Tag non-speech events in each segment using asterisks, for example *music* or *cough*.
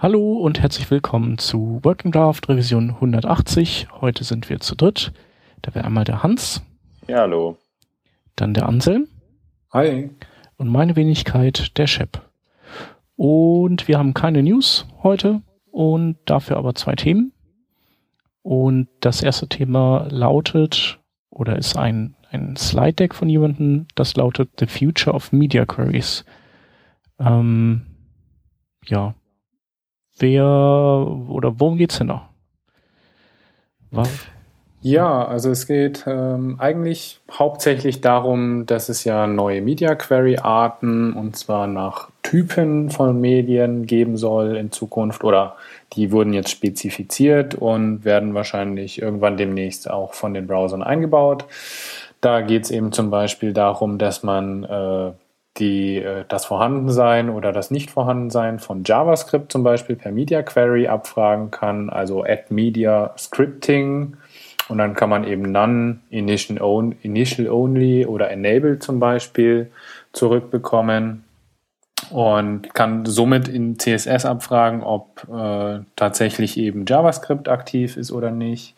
Hallo und herzlich willkommen zu Working Draft Revision 180. Heute sind wir zu dritt. Da wäre einmal der Hans. Ja, hallo. Dann der Anselm. Hi. Und meine Wenigkeit, der Shep. Und wir haben keine News heute und dafür aber zwei Themen. Und das erste Thema lautet oder ist ein, ein Slide Deck von jemandem, das lautet The Future of Media Queries. Ähm, ja, wer oder worum geht's denn noch? Was? Ja, also es geht ähm, eigentlich hauptsächlich darum, dass es ja neue Media Query Arten und zwar nach Typen von Medien geben soll in Zukunft oder die wurden jetzt spezifiziert und werden wahrscheinlich irgendwann demnächst auch von den Browsern eingebaut. Da geht es eben zum Beispiel darum, dass man äh, die, äh, das Vorhandensein oder das Nicht-Vorhandensein von JavaScript zum Beispiel per Media Query abfragen kann, also Add Media Scripting. Und dann kann man eben None, Initial, Initial Only oder Enable zum Beispiel zurückbekommen und kann somit in CSS abfragen, ob äh, tatsächlich eben JavaScript aktiv ist oder nicht.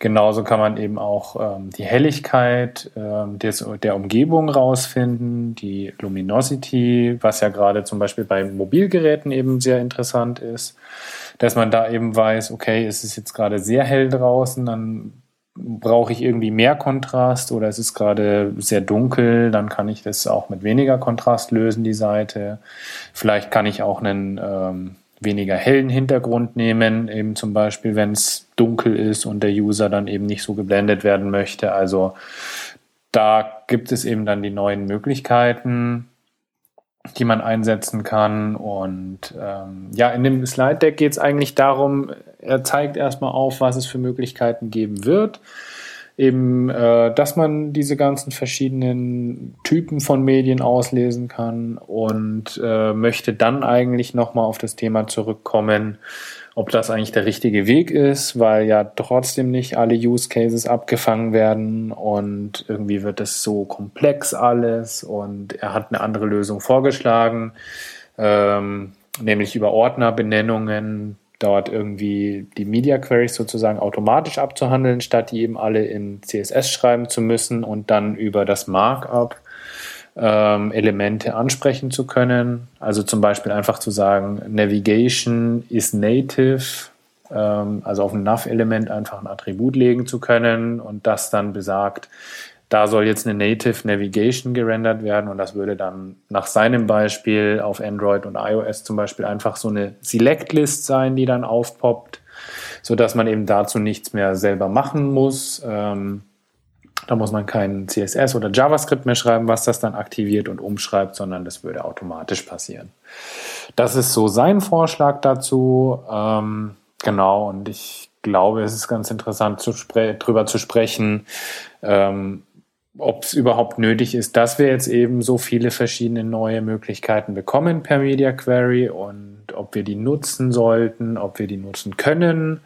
Genauso kann man eben auch ähm, die Helligkeit ähm, des, der Umgebung rausfinden, die Luminosity, was ja gerade zum Beispiel bei Mobilgeräten eben sehr interessant ist, dass man da eben weiß, okay, es ist jetzt gerade sehr hell draußen, dann brauche ich irgendwie mehr Kontrast oder es ist gerade sehr dunkel, dann kann ich das auch mit weniger Kontrast lösen, die Seite. Vielleicht kann ich auch einen ähm, weniger hellen Hintergrund nehmen, eben zum Beispiel, wenn es dunkel ist und der User dann eben nicht so geblendet werden möchte. Also da gibt es eben dann die neuen Möglichkeiten, die man einsetzen kann. Und ähm, ja, in dem Slide Deck geht es eigentlich darum, er zeigt erstmal auf, was es für Möglichkeiten geben wird eben, äh, dass man diese ganzen verschiedenen Typen von Medien auslesen kann und äh, möchte dann eigentlich nochmal auf das Thema zurückkommen, ob das eigentlich der richtige Weg ist, weil ja trotzdem nicht alle Use Cases abgefangen werden und irgendwie wird es so komplex alles und er hat eine andere Lösung vorgeschlagen, ähm, nämlich über Ordnerbenennungen dort irgendwie die Media Queries sozusagen automatisch abzuhandeln, statt die eben alle in CSS schreiben zu müssen und dann über das Markup ähm, Elemente ansprechen zu können. Also zum Beispiel einfach zu sagen, Navigation is native, ähm, also auf ein Nav-Element einfach ein Attribut legen zu können und das dann besagt, da soll jetzt eine Native Navigation gerendert werden und das würde dann nach seinem Beispiel auf Android und iOS zum Beispiel einfach so eine Select-List sein, die dann aufpoppt, so dass man eben dazu nichts mehr selber machen muss. Ähm, da muss man kein CSS oder JavaScript mehr schreiben, was das dann aktiviert und umschreibt, sondern das würde automatisch passieren. Das ist so sein Vorschlag dazu. Ähm, genau, und ich glaube, es ist ganz interessant zu drüber zu sprechen, ähm, ob es überhaupt nötig ist, dass wir jetzt eben so viele verschiedene neue Möglichkeiten bekommen per Media Query und ob wir die nutzen sollten, ob wir die nutzen können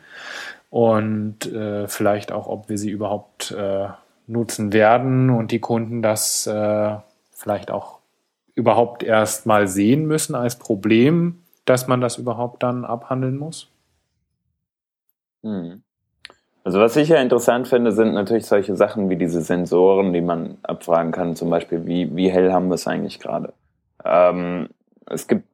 und äh, vielleicht auch, ob wir sie überhaupt äh, nutzen werden und die Kunden das äh, vielleicht auch überhaupt erst mal sehen müssen als Problem, dass man das überhaupt dann abhandeln muss. Hm. Also was ich ja interessant finde, sind natürlich solche Sachen wie diese Sensoren, die man abfragen kann, zum Beispiel, wie, wie hell haben wir es eigentlich gerade? Ähm, es gibt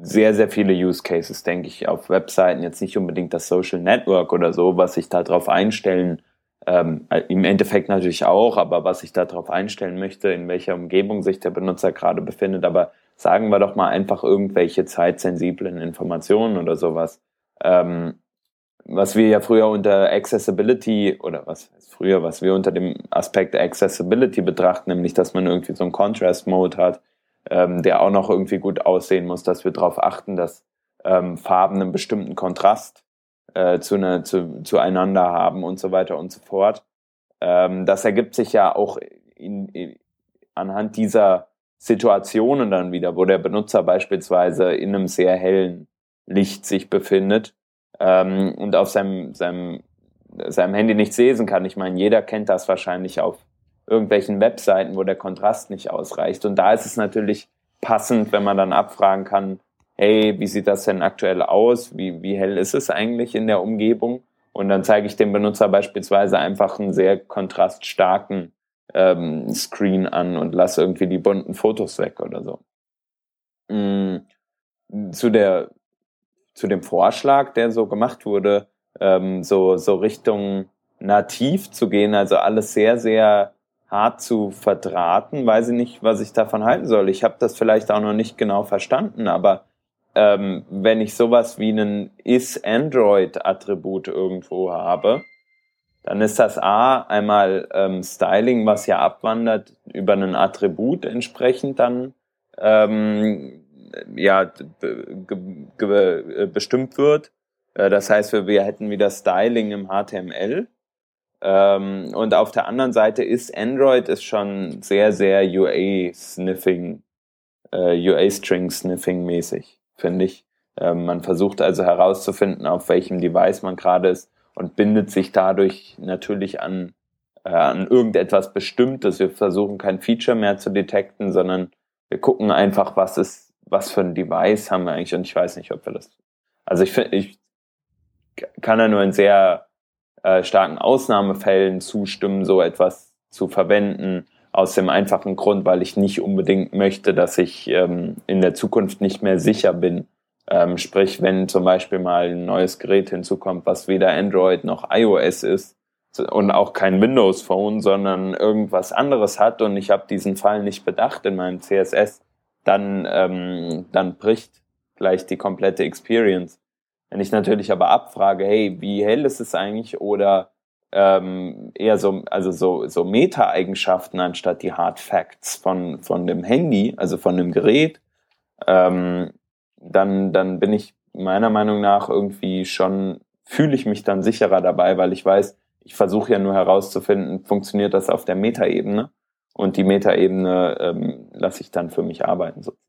sehr, sehr viele Use Cases, denke ich, auf Webseiten, jetzt nicht unbedingt das Social Network oder so, was sich darauf einstellen, ähm, im Endeffekt natürlich auch, aber was ich darauf einstellen möchte, in welcher Umgebung sich der Benutzer gerade befindet, aber sagen wir doch mal einfach irgendwelche zeitsensiblen Informationen oder sowas. Ähm, was wir ja früher unter Accessibility oder was heißt früher, was wir unter dem Aspekt Accessibility betrachten, nämlich dass man irgendwie so einen Contrast Mode hat, ähm, der auch noch irgendwie gut aussehen muss, dass wir darauf achten, dass ähm, Farben einen bestimmten Kontrast äh, zu ne, zu, zueinander haben und so weiter und so fort. Ähm, das ergibt sich ja auch in, in, anhand dieser Situationen dann wieder, wo der Benutzer beispielsweise in einem sehr hellen Licht sich befindet ähm, und auf seinem, seinem, seinem Handy nichts lesen kann. Ich meine, jeder kennt das wahrscheinlich auf irgendwelchen Webseiten, wo der Kontrast nicht ausreicht. Und da ist es natürlich passend, wenn man dann abfragen kann, hey, wie sieht das denn aktuell aus? Wie, wie hell ist es eigentlich in der Umgebung? Und dann zeige ich dem Benutzer beispielsweise einfach einen sehr kontraststarken ähm, Screen an und lasse irgendwie die bunten Fotos weg oder so. Mhm. Zu der zu dem Vorschlag, der so gemacht wurde, ähm, so so Richtung nativ zu gehen, also alles sehr sehr hart zu verdrahten, weiß ich nicht, was ich davon halten soll. Ich habe das vielleicht auch noch nicht genau verstanden, aber ähm, wenn ich sowas wie einen is-Android-Attribut irgendwo habe, dann ist das A einmal ähm, Styling, was ja abwandert über einen Attribut entsprechend dann ähm, ja äh, bestimmt wird. Äh, das heißt, wir, wir hätten wieder Styling im HTML. Ähm, und auf der anderen Seite ist Android ist schon sehr, sehr UA-Sniffing, äh, UA-String-Sniffing mäßig, finde ich. Ähm, man versucht also herauszufinden, auf welchem Device man gerade ist und bindet sich dadurch natürlich an, äh, an irgendetwas Bestimmtes. Wir versuchen kein Feature mehr zu detekten, sondern wir gucken einfach, was ist, was für ein Device haben wir eigentlich und ich weiß nicht, ob wir das. Also ich finde, ich kann da nur in sehr äh, starken Ausnahmefällen zustimmen, so etwas zu verwenden, aus dem einfachen Grund, weil ich nicht unbedingt möchte, dass ich ähm, in der Zukunft nicht mehr sicher bin, ähm, sprich, wenn zum Beispiel mal ein neues Gerät hinzukommt, was weder Android noch iOS ist und auch kein Windows Phone, sondern irgendwas anderes hat und ich habe diesen Fall nicht bedacht in meinem CSS, dann, ähm, dann bricht gleich die komplette Experience. Wenn ich natürlich aber abfrage, hey, wie hell ist es eigentlich oder ähm, eher so, also so, so Meta-Eigenschaften anstatt die Hard Facts von, von dem Handy, also von dem Gerät, ähm, dann, dann bin ich meiner Meinung nach irgendwie schon, fühle ich mich dann sicherer dabei, weil ich weiß, ich versuche ja nur herauszufinden, funktioniert das auf der Metaebene und die Metaebene ähm, lasse ich dann für mich arbeiten sozusagen.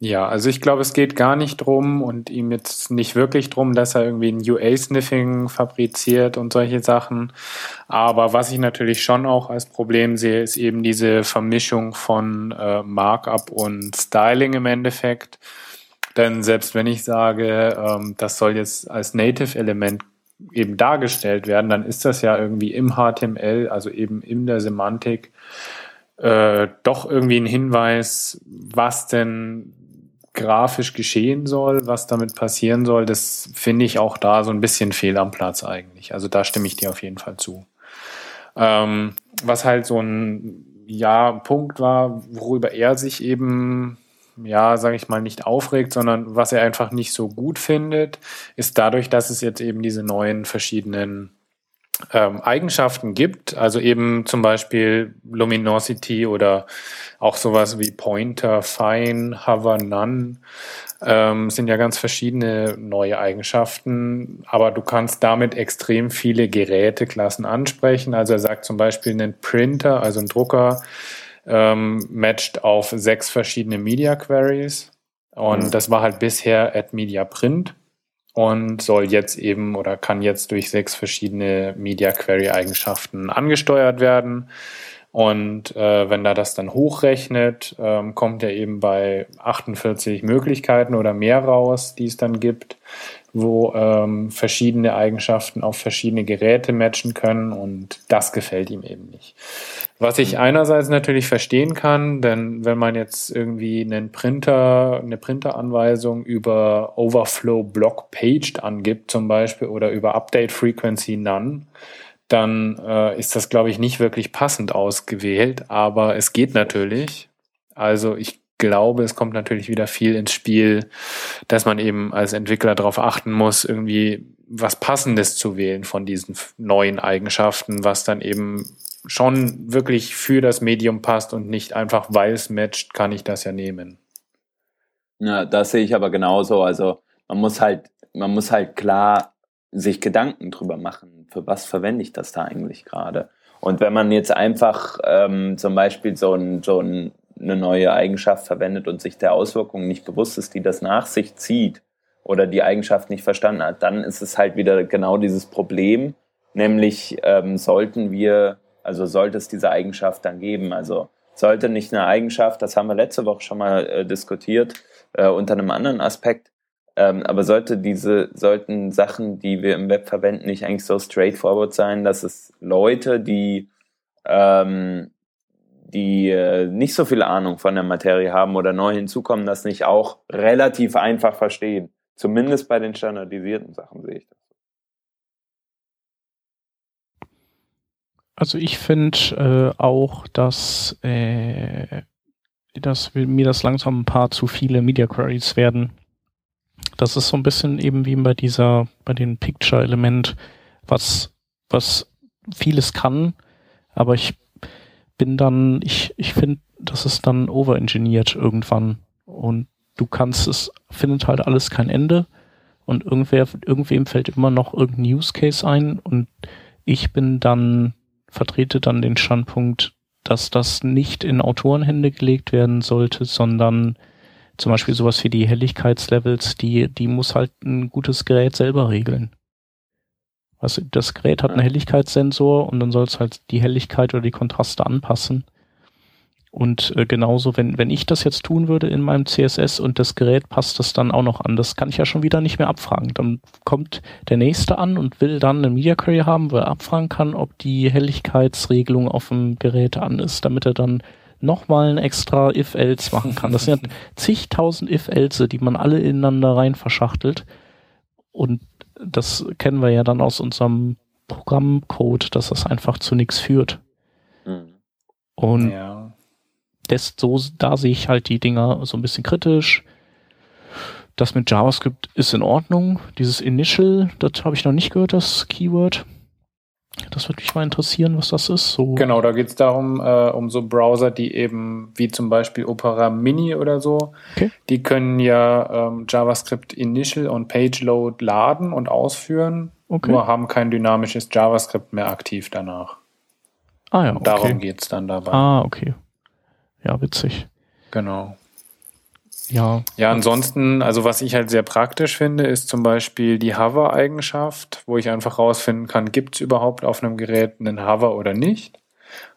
Ja, also ich glaube, es geht gar nicht drum und ihm jetzt nicht wirklich drum, dass er irgendwie ein UA-Sniffing fabriziert und solche Sachen. Aber was ich natürlich schon auch als Problem sehe, ist eben diese Vermischung von äh, Markup und Styling im Endeffekt. Denn selbst wenn ich sage, ähm, das soll jetzt als Native-Element eben dargestellt werden, dann ist das ja irgendwie im HTML, also eben in der Semantik, äh, doch irgendwie ein Hinweis, was denn grafisch geschehen soll, was damit passieren soll, das finde ich auch da so ein bisschen fehl am Platz eigentlich. Also da stimme ich dir auf jeden Fall zu. Ähm, was halt so ein ja, Punkt war, worüber er sich eben, ja, sage ich mal, nicht aufregt, sondern was er einfach nicht so gut findet, ist dadurch, dass es jetzt eben diese neuen verschiedenen ähm, Eigenschaften gibt, also eben zum Beispiel Luminosity oder auch sowas wie Pointer, Fine, Hover, None, ähm, sind ja ganz verschiedene neue Eigenschaften, aber du kannst damit extrem viele Geräteklassen ansprechen. Also er sagt zum Beispiel einen Printer, also ein Drucker, ähm, matcht auf sechs verschiedene Media Queries und mhm. das war halt bisher at Media Print und soll jetzt eben oder kann jetzt durch sechs verschiedene Media Query Eigenschaften angesteuert werden. Und äh, wenn er das dann hochrechnet, ähm, kommt er eben bei 48 Möglichkeiten oder mehr raus, die es dann gibt, wo ähm, verschiedene Eigenschaften auf verschiedene Geräte matchen können und das gefällt ihm eben nicht. Was ich einerseits natürlich verstehen kann, denn wenn man jetzt irgendwie einen Printer, eine Printeranweisung über Overflow Block Paged angibt zum Beispiel oder über Update Frequency None, dann äh, ist das, glaube ich, nicht wirklich passend ausgewählt, aber es geht natürlich. Also ich glaube, es kommt natürlich wieder viel ins Spiel, dass man eben als Entwickler darauf achten muss, irgendwie was Passendes zu wählen von diesen neuen Eigenschaften, was dann eben schon wirklich für das Medium passt und nicht einfach, weil es matcht, kann ich das ja nehmen. Ja, das sehe ich aber genauso. Also man muss halt, man muss halt klar sich Gedanken drüber machen, für was verwende ich das da eigentlich gerade. Und wenn man jetzt einfach ähm, zum Beispiel so, ein, so ein, eine neue Eigenschaft verwendet und sich der Auswirkungen nicht bewusst ist, die das nach sich zieht oder die Eigenschaft nicht verstanden hat, dann ist es halt wieder genau dieses Problem, nämlich ähm, sollten wir also sollte es diese Eigenschaft dann geben. Also sollte nicht eine Eigenschaft, das haben wir letzte Woche schon mal äh, diskutiert, äh, unter einem anderen Aspekt. Ähm, aber sollte diese, sollten Sachen, die wir im Web verwenden, nicht eigentlich so straightforward sein, dass es Leute, die, ähm, die äh, nicht so viel Ahnung von der Materie haben oder neu hinzukommen, das nicht auch relativ einfach verstehen. Zumindest bei den standardisierten Sachen sehe ich das. Also ich finde äh, auch, dass, äh, dass mir das langsam ein paar zu viele Media Queries werden. Das ist so ein bisschen eben wie bei dieser, bei dem Picture-Element, was, was vieles kann, aber ich bin dann, ich, ich finde, das ist dann overengineert irgendwann. Und du kannst es, findet halt alles kein Ende. Und irgendwer, irgendwem fällt immer noch irgendein Use Case ein. Und ich bin dann vertrete dann den Standpunkt, dass das nicht in Autorenhände gelegt werden sollte, sondern zum Beispiel sowas wie die Helligkeitslevels, die, die muss halt ein gutes Gerät selber regeln. Also das Gerät hat einen Helligkeitssensor und dann soll es halt die Helligkeit oder die Kontraste anpassen. Und äh, genauso, wenn, wenn ich das jetzt tun würde in meinem CSS und das Gerät passt das dann auch noch an, das kann ich ja schon wieder nicht mehr abfragen. Dann kommt der nächste an und will dann eine Media Query haben, wo er abfragen kann, ob die Helligkeitsregelung auf dem Gerät an ist, damit er dann nochmal ein extra if-else machen kann. Das sind ja *laughs* zigtausend if-else, die man alle ineinander rein verschachtelt. Und das kennen wir ja dann aus unserem Programmcode, dass das einfach zu nichts führt. Mhm. Und ja das so, da sehe ich halt die Dinger so ein bisschen kritisch. Das mit JavaScript ist in Ordnung. Dieses Initial, das habe ich noch nicht gehört, das Keyword. Das würde mich mal interessieren, was das ist. So. Genau, da geht es darum, äh, um so Browser, die eben, wie zum Beispiel Opera Mini oder so, okay. die können ja ähm, JavaScript Initial und PageLoad laden und ausführen, okay. nur haben kein dynamisches JavaScript mehr aktiv danach. Ah ja, okay. Darum geht es dann dabei. Ah, okay. Ja, witzig. Genau. Ja. Ja, ansonsten, also was ich halt sehr praktisch finde, ist zum Beispiel die Hover-Eigenschaft, wo ich einfach rausfinden kann, gibt es überhaupt auf einem Gerät einen Hover oder nicht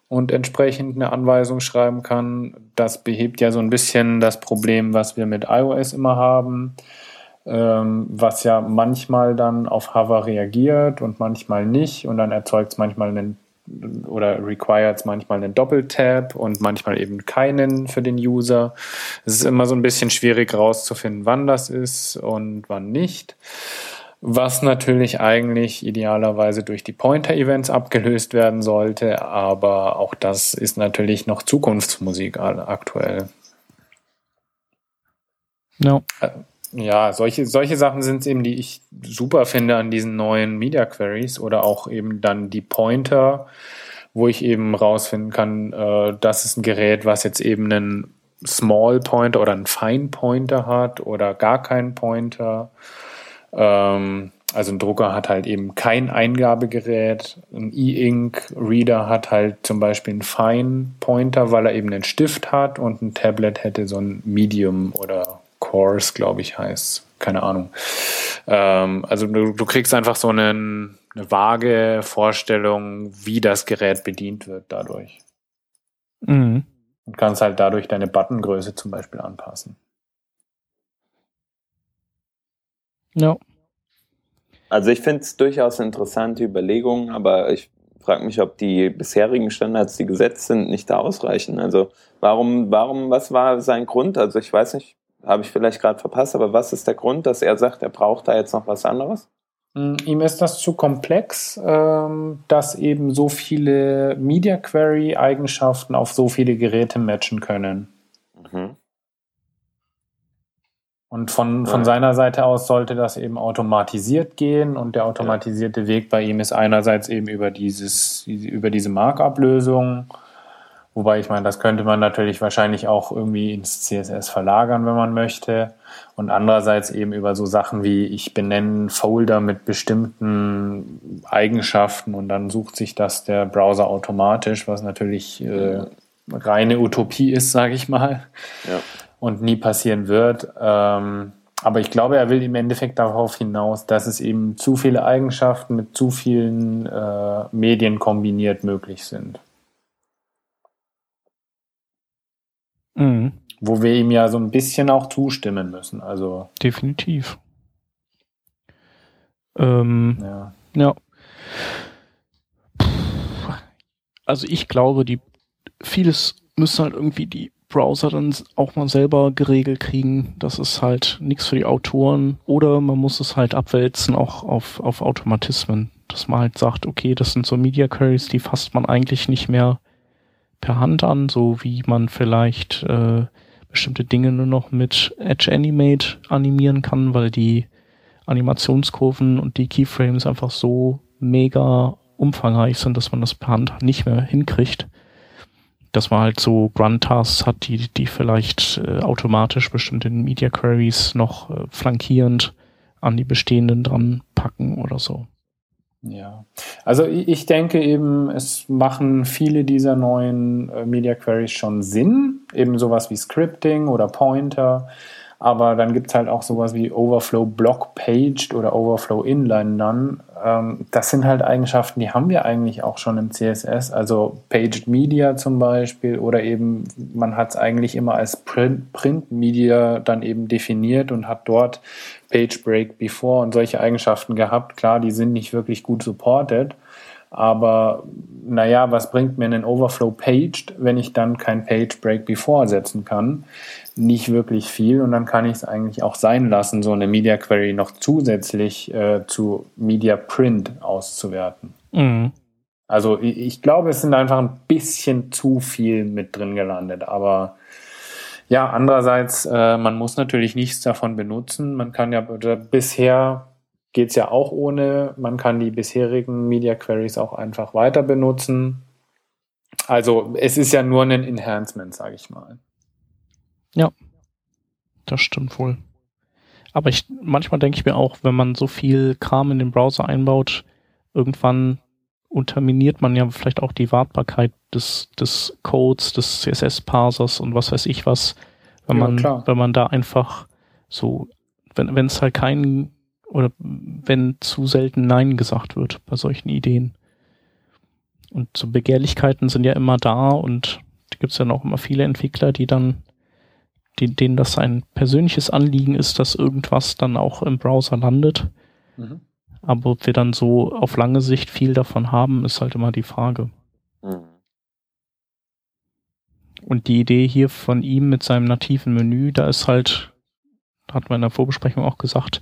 und entsprechend eine Anweisung schreiben kann. Das behebt ja so ein bisschen das Problem, was wir mit iOS immer haben, ähm, was ja manchmal dann auf Hover reagiert und manchmal nicht und dann erzeugt es manchmal einen oder requires manchmal einen Doppeltap und manchmal eben keinen für den User. Es ist immer so ein bisschen schwierig rauszufinden, wann das ist und wann nicht. Was natürlich eigentlich idealerweise durch die Pointer-Events abgelöst werden sollte, aber auch das ist natürlich noch Zukunftsmusik aktuell. No. Ja, solche, solche Sachen sind es eben, die ich super finde an diesen neuen Media Queries oder auch eben dann die Pointer, wo ich eben rausfinden kann, äh, das ist ein Gerät, was jetzt eben einen Small Pointer oder einen Fine Pointer hat oder gar keinen Pointer. Ähm, also ein Drucker hat halt eben kein Eingabegerät. Ein E-Ink-Reader hat halt zum Beispiel einen Fine Pointer, weil er eben einen Stift hat und ein Tablet hätte so ein Medium oder Course, glaube ich, heißt. Keine Ahnung. Ähm, also du, du, kriegst einfach so einen, eine vage Vorstellung, wie das Gerät bedient wird dadurch. Mhm. Und kannst halt dadurch deine Buttongröße zum Beispiel anpassen. Ja. Also ich finde es durchaus interessante Überlegungen, aber ich frage mich, ob die bisherigen Standards, die gesetzt sind, nicht da ausreichen. Also warum, warum, was war sein Grund? Also ich weiß nicht, habe ich vielleicht gerade verpasst, aber was ist der Grund, dass er sagt, er braucht da jetzt noch was anderes? Hm, ihm ist das zu komplex, ähm, dass eben so viele Media Query Eigenschaften auf so viele Geräte matchen können. Mhm. Und von, von ja. seiner Seite aus sollte das eben automatisiert gehen und der automatisierte ja. Weg bei ihm ist einerseits eben über dieses, über diese Markup-Lösung Wobei ich meine, das könnte man natürlich wahrscheinlich auch irgendwie ins CSS verlagern, wenn man möchte. Und andererseits eben über so Sachen wie ich benenne Folder mit bestimmten Eigenschaften und dann sucht sich das der Browser automatisch, was natürlich äh, reine Utopie ist, sage ich mal. Ja. Und nie passieren wird. Ähm, aber ich glaube, er will im Endeffekt darauf hinaus, dass es eben zu viele Eigenschaften mit zu vielen äh, Medien kombiniert möglich sind. Mhm. Wo wir ihm ja so ein bisschen auch zustimmen müssen. Also definitiv. Ähm, ja. ja. Also ich glaube, die vieles müssen halt irgendwie die Browser dann auch mal selber geregelt kriegen. Das ist halt nichts für die Autoren. Oder man muss es halt abwälzen auch auf, auf Automatismen. Dass man halt sagt, okay, das sind so Media Queries, die fasst man eigentlich nicht mehr per Hand an, so wie man vielleicht äh, bestimmte Dinge nur noch mit Edge Animate animieren kann, weil die Animationskurven und die Keyframes einfach so mega umfangreich sind, dass man das per Hand nicht mehr hinkriegt dass man halt so Grunt-Tasks hat, die, die vielleicht äh, automatisch bestimmte Media Queries noch äh, flankierend an die bestehenden dran packen oder so. Ja, also ich denke eben, es machen viele dieser neuen äh, Media Queries schon Sinn, eben sowas wie Scripting oder Pointer, aber dann gibt es halt auch sowas wie Overflow Block Paged oder Overflow Inline None. Ähm, das sind halt Eigenschaften, die haben wir eigentlich auch schon im CSS. Also Paged Media zum Beispiel oder eben man hat es eigentlich immer als Print, Print Media dann eben definiert und hat dort Page Break Before und solche Eigenschaften gehabt. Klar, die sind nicht wirklich gut supported. Aber naja, was bringt mir ein Overflow Paged, wenn ich dann kein Page Break Before setzen kann? Nicht wirklich viel und dann kann ich es eigentlich auch sein lassen, so eine Media Query noch zusätzlich äh, zu Media Print auszuwerten. Mhm. Also ich, ich glaube, es sind einfach ein bisschen zu viel mit drin gelandet, aber ja, andererseits, äh, man muss natürlich nichts davon benutzen. Man kann ja bisher geht es ja auch ohne. Man kann die bisherigen Media Queries auch einfach weiter benutzen. Also es ist ja nur ein Enhancement, sage ich mal. Ja, das stimmt wohl. Aber ich, manchmal denke ich mir auch, wenn man so viel Kram in den Browser einbaut, irgendwann unterminiert man ja vielleicht auch die Wartbarkeit des, des Codes, des CSS-Parsers und was weiß ich was, wenn ja, man, klar. wenn man da einfach so, wenn es halt keinen oder wenn zu selten Nein gesagt wird bei solchen Ideen. Und so Begehrlichkeiten sind ja immer da und da gibt es ja auch immer viele Entwickler, die dann, die, denen das ein persönliches Anliegen ist, dass irgendwas dann auch im Browser landet. Mhm. Aber ob wir dann so auf lange Sicht viel davon haben, ist halt immer die Frage. Mhm. Und die Idee hier von ihm mit seinem nativen Menü, da ist halt, hat man in der Vorbesprechung auch gesagt,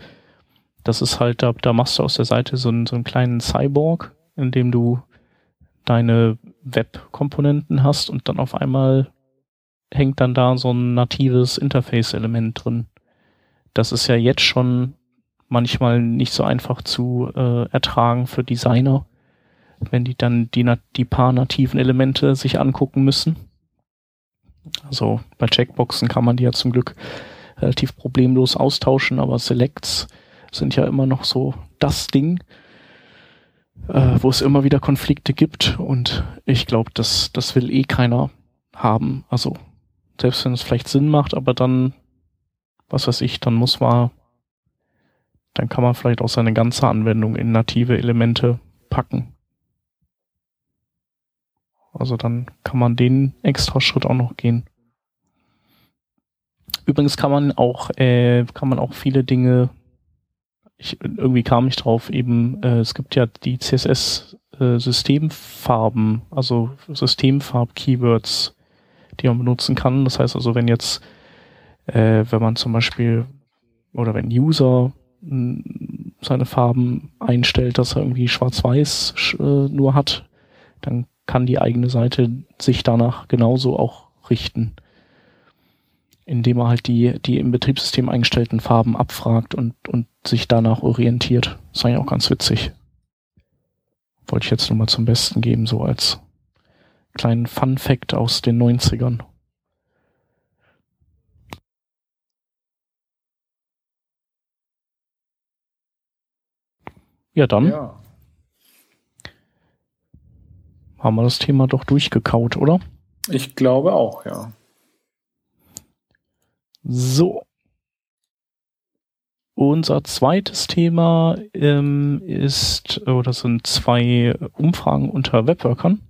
das ist halt, da, da machst du aus der Seite so einen, so einen kleinen Cyborg, in dem du deine Web-Komponenten hast und dann auf einmal hängt dann da so ein natives Interface-Element drin. Das ist ja jetzt schon manchmal nicht so einfach zu äh, ertragen für Designer, wenn die dann die, die paar nativen Elemente sich angucken müssen. Also bei Checkboxen kann man die ja zum Glück relativ problemlos austauschen, aber Selects sind ja immer noch so das Ding, äh, wo es immer wieder Konflikte gibt und ich glaube, das, das will eh keiner haben. Also selbst wenn es vielleicht Sinn macht, aber dann, was weiß ich, dann muss man, dann kann man vielleicht auch seine ganze Anwendung in native Elemente packen. Also dann kann man den extra Schritt auch noch gehen. Übrigens kann man auch, äh, kann man auch viele Dinge ich, irgendwie kam ich drauf, eben, äh, es gibt ja die CSS-Systemfarben, äh, also Systemfarb-Keywords, die man benutzen kann. Das heißt also, wenn jetzt, äh, wenn man zum Beispiel, oder wenn User seine Farben einstellt, dass er irgendwie schwarz-weiß äh, nur hat, dann kann die eigene Seite sich danach genauso auch richten indem er halt die, die im Betriebssystem eingestellten Farben abfragt und, und sich danach orientiert. Das ist eigentlich auch ganz witzig. Wollte ich jetzt nur mal zum Besten geben, so als kleinen Fun Fact aus den 90ern. Ja, dann ja. haben wir das Thema doch durchgekaut, oder? Ich glaube auch, ja. So. Unser zweites Thema ähm, ist, oder sind zwei Umfragen unter Webworkern.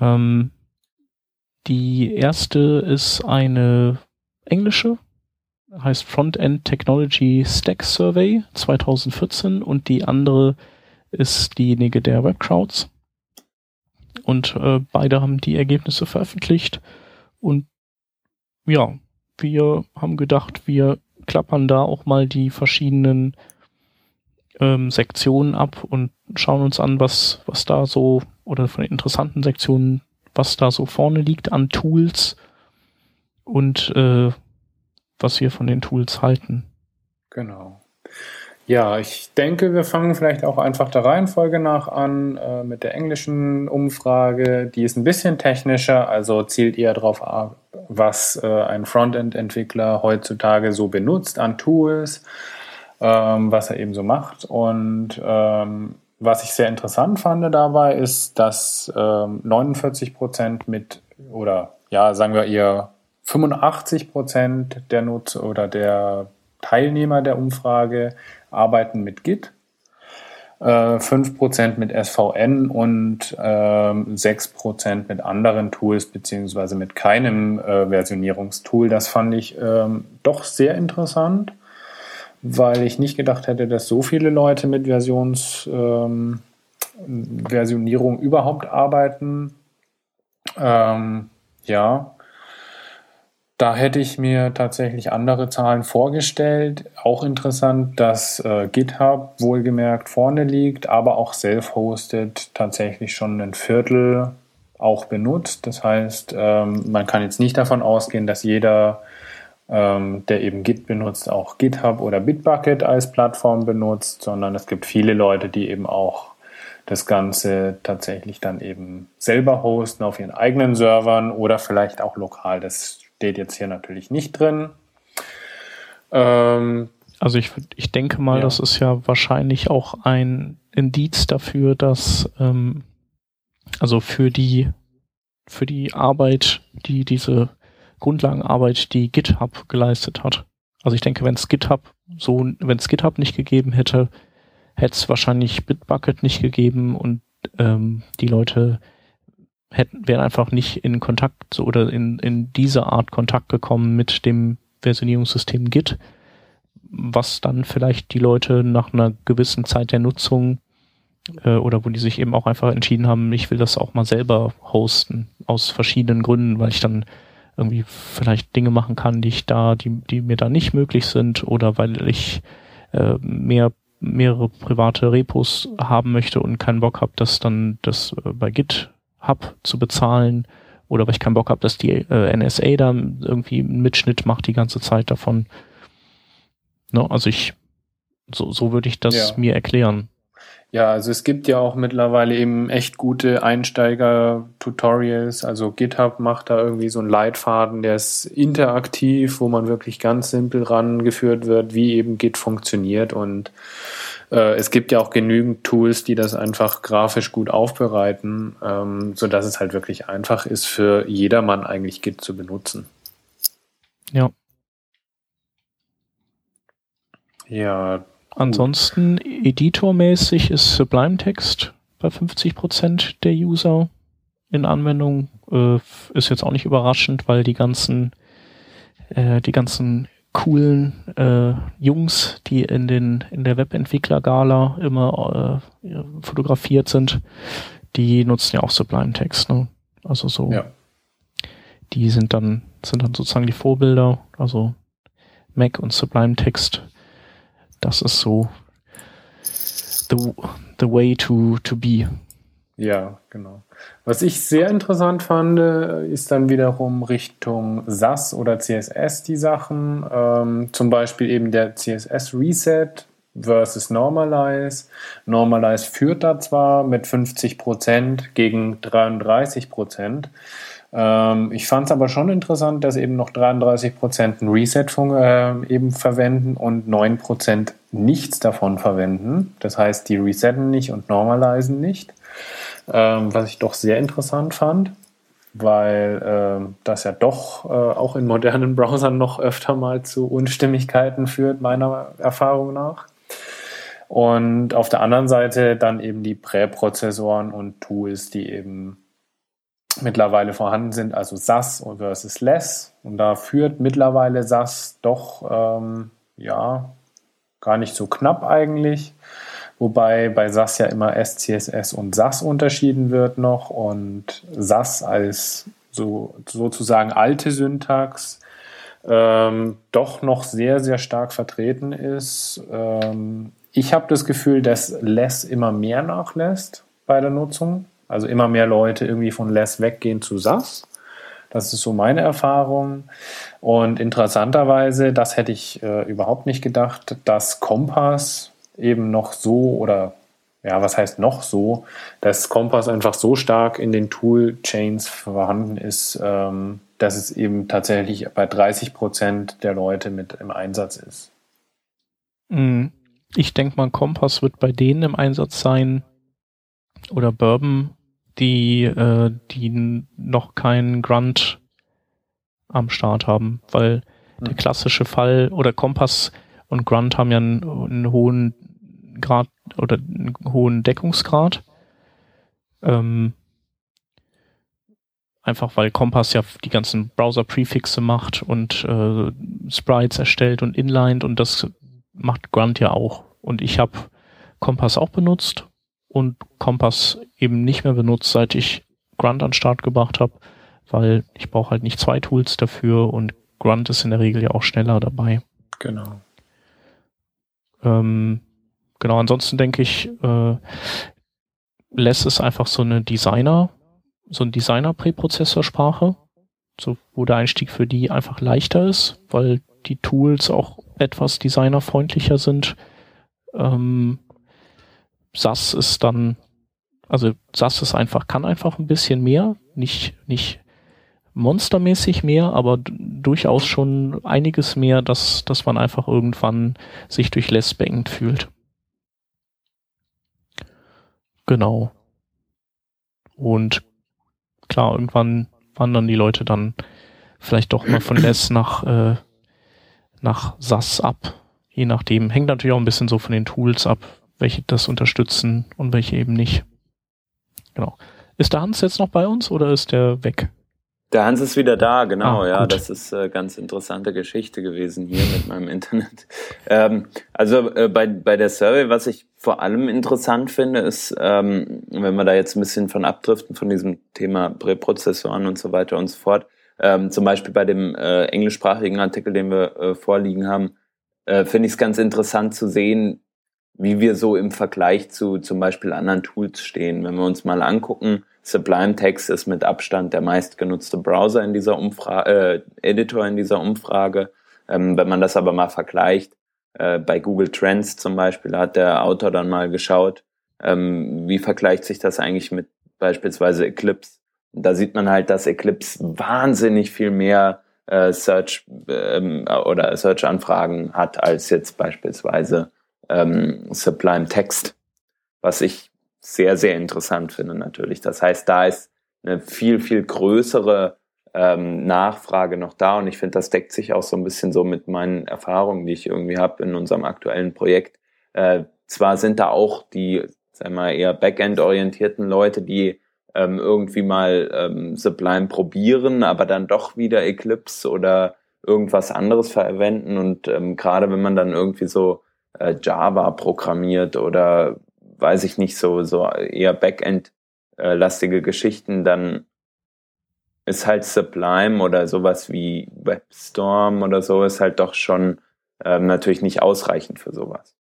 Ähm, die erste ist eine englische, heißt Frontend Technology Stack Survey 2014 und die andere ist diejenige der Webcrowds. Und äh, beide haben die Ergebnisse veröffentlicht. Und ja, wir haben gedacht, wir klappern da auch mal die verschiedenen ähm, Sektionen ab und schauen uns an, was, was da so, oder von den interessanten Sektionen, was da so vorne liegt an Tools und äh, was wir von den Tools halten. Genau. Ja, ich denke, wir fangen vielleicht auch einfach der Reihenfolge nach an äh, mit der englischen Umfrage. Die ist ein bisschen technischer, also zielt eher darauf ab, was äh, ein Frontend-Entwickler heutzutage so benutzt an Tools, ähm, was er eben so macht. Und ähm, was ich sehr interessant fand dabei ist, dass ähm, 49 Prozent mit, oder ja, sagen wir eher 85 Prozent der Nutzer oder der Teilnehmer der Umfrage arbeiten mit Git, äh, 5% mit SVN und äh, 6% mit anderen Tools beziehungsweise mit keinem äh, Versionierungstool. Das fand ich ähm, doch sehr interessant, weil ich nicht gedacht hätte, dass so viele Leute mit Versions, ähm, Versionierung überhaupt arbeiten. Ähm, ja, da hätte ich mir tatsächlich andere Zahlen vorgestellt. Auch interessant, dass äh, GitHub wohlgemerkt vorne liegt, aber auch self-hosted tatsächlich schon ein Viertel auch benutzt. Das heißt, ähm, man kann jetzt nicht davon ausgehen, dass jeder, ähm, der eben Git benutzt, auch GitHub oder Bitbucket als Plattform benutzt, sondern es gibt viele Leute, die eben auch das Ganze tatsächlich dann eben selber hosten auf ihren eigenen Servern oder vielleicht auch lokal. Das steht jetzt hier natürlich nicht drin. Ähm, also ich, ich denke mal, ja. das ist ja wahrscheinlich auch ein Indiz dafür, dass ähm, also für die für die Arbeit, die diese Grundlagenarbeit, die GitHub geleistet hat. Also ich denke, wenn es GitHub so, wenn es GitHub nicht gegeben hätte, hätte es wahrscheinlich Bitbucket nicht gegeben und ähm, die Leute hätten, wären einfach nicht in Kontakt so, oder in, in diese Art Kontakt gekommen mit dem Versionierungssystem Git, was dann vielleicht die Leute nach einer gewissen Zeit der Nutzung äh, oder wo die sich eben auch einfach entschieden haben, ich will das auch mal selber hosten, aus verschiedenen Gründen, weil ich dann irgendwie vielleicht Dinge machen kann, die ich da, die, die mir da nicht möglich sind oder weil ich äh, mehr mehrere private Repos haben möchte und keinen Bock habe, dass dann das äh, bei Git habe zu bezahlen oder weil ich keinen Bock habe, dass die äh, NSA da irgendwie einen Mitschnitt macht die ganze Zeit davon. No, also ich, so, so würde ich das ja. mir erklären. Ja, also es gibt ja auch mittlerweile eben echt gute Einsteiger-Tutorials. Also GitHub macht da irgendwie so einen Leitfaden, der ist interaktiv, wo man wirklich ganz simpel rangeführt wird, wie eben Git funktioniert und äh, es gibt ja auch genügend Tools, die das einfach grafisch gut aufbereiten, ähm, so dass es halt wirklich einfach ist für jedermann eigentlich Git zu benutzen. Ja. Ja. Ansonsten editormäßig ist Sublime Text bei 50 Prozent der User in Anwendung. Äh, ist jetzt auch nicht überraschend, weil die ganzen äh, die ganzen coolen äh, Jungs, die in den in der Webentwickler-Gala immer äh, fotografiert sind, die nutzen ja auch Sublime Text. Ne? Also so, ja. die sind dann sind dann sozusagen die Vorbilder. Also Mac und Sublime Text, das ist so the the way to to be. Ja, genau. Was ich sehr interessant fand, ist dann wiederum Richtung SAS oder CSS die Sachen. Ähm, zum Beispiel eben der CSS Reset versus Normalize. Normalize führt da zwar mit 50% gegen 33%. Ähm, ich fand es aber schon interessant, dass eben noch 33% ein Reset äh, eben verwenden und 9% nichts davon verwenden. Das heißt, die resetten nicht und normalisen nicht ähm, was ich doch sehr interessant fand, weil ähm, das ja doch äh, auch in modernen *laughs* Browsern noch öfter mal zu Unstimmigkeiten führt, meiner Erfahrung nach. Und auf der anderen Seite dann eben die Präprozessoren und Tools, die eben mittlerweile vorhanden sind, also SAS versus LESS. Und da führt mittlerweile SAS doch, ähm, ja, gar nicht so knapp eigentlich. Wobei bei SAS ja immer SCSS und SAS unterschieden wird noch und SAS als so, sozusagen alte Syntax ähm, doch noch sehr, sehr stark vertreten ist. Ähm, ich habe das Gefühl, dass Less immer mehr nachlässt bei der Nutzung. Also immer mehr Leute irgendwie von Less weggehen zu SAS. Das ist so meine Erfahrung. Und interessanterweise, das hätte ich äh, überhaupt nicht gedacht, dass Kompass eben noch so oder ja, was heißt noch so, dass Kompass einfach so stark in den Toolchains vorhanden ist, ähm, dass es eben tatsächlich bei 30 Prozent der Leute mit im Einsatz ist. Mhm. Ich denke mal, Kompass wird bei denen im Einsatz sein oder Bourbon, die, äh, die noch keinen Grunt am Start haben, weil mhm. der klassische Fall oder Kompass und Grunt haben ja einen, einen hohen Grad oder einen hohen Deckungsgrad. Ähm, einfach weil Kompass ja die ganzen Browser-Prefixe macht und äh, Sprites erstellt und inlined und das macht Grunt ja auch. Und ich habe Kompass auch benutzt und Kompass eben nicht mehr benutzt, seit ich Grunt an den Start gebracht habe, weil ich brauche halt nicht zwei Tools dafür und Grunt ist in der Regel ja auch schneller dabei. Genau. Ähm, genau, ansonsten denke ich, äh, Less ist einfach so eine Designer, so ein Designer-Präprozessorsprache, so, wo der Einstieg für die einfach leichter ist, weil die Tools auch etwas designerfreundlicher sind. Ähm, SAS ist dann, also SAS ist einfach, kann einfach ein bisschen mehr, nicht, nicht monstermäßig mehr, aber durchaus schon einiges mehr, dass, dass man einfach irgendwann sich durch beengt fühlt. Genau. Und klar, irgendwann wandern die Leute dann vielleicht doch mal von Less nach, äh, nach SAS ab. Je nachdem. Hängt natürlich auch ein bisschen so von den Tools ab, welche das unterstützen und welche eben nicht. Genau. Ist der Hans jetzt noch bei uns oder ist der weg? Der Hans ist wieder da, genau, ah, ja. Das ist äh, ganz interessante Geschichte gewesen hier mit meinem *laughs* Internet. Ähm, also äh, bei, bei der Survey, was ich vor allem interessant finde, ist, ähm, wenn wir da jetzt ein bisschen von abdriften, von diesem Thema Präprozessoren und so weiter und so fort, ähm, zum Beispiel bei dem äh, englischsprachigen Artikel, den wir äh, vorliegen haben, äh, finde ich es ganz interessant zu sehen, wie wir so im Vergleich zu zum Beispiel anderen Tools stehen. Wenn wir uns mal angucken, Sublime Text ist mit Abstand der meistgenutzte Browser in dieser Umfrage, äh, Editor in dieser Umfrage. Ähm, wenn man das aber mal vergleicht, äh, bei Google Trends zum Beispiel hat der Autor dann mal geschaut, ähm, wie vergleicht sich das eigentlich mit beispielsweise Eclipse. Da sieht man halt, dass Eclipse wahnsinnig viel mehr äh, Search ähm, oder Search-Anfragen hat als jetzt beispielsweise ähm, Sublime Text, was ich sehr, sehr interessant finde natürlich. Das heißt, da ist eine viel, viel größere ähm, Nachfrage noch da und ich finde, das deckt sich auch so ein bisschen so mit meinen Erfahrungen, die ich irgendwie habe in unserem aktuellen Projekt. Äh, zwar sind da auch die, sagen wir mal, eher Backend-orientierten Leute, die ähm, irgendwie mal ähm, Sublime probieren, aber dann doch wieder Eclipse oder irgendwas anderes verwenden und ähm, gerade wenn man dann irgendwie so äh, Java programmiert oder weiß ich nicht, so, so eher Backend-lastige Geschichten, dann ist halt Sublime oder sowas wie WebStorm oder so ist halt doch schon ähm, natürlich nicht ausreichend für sowas.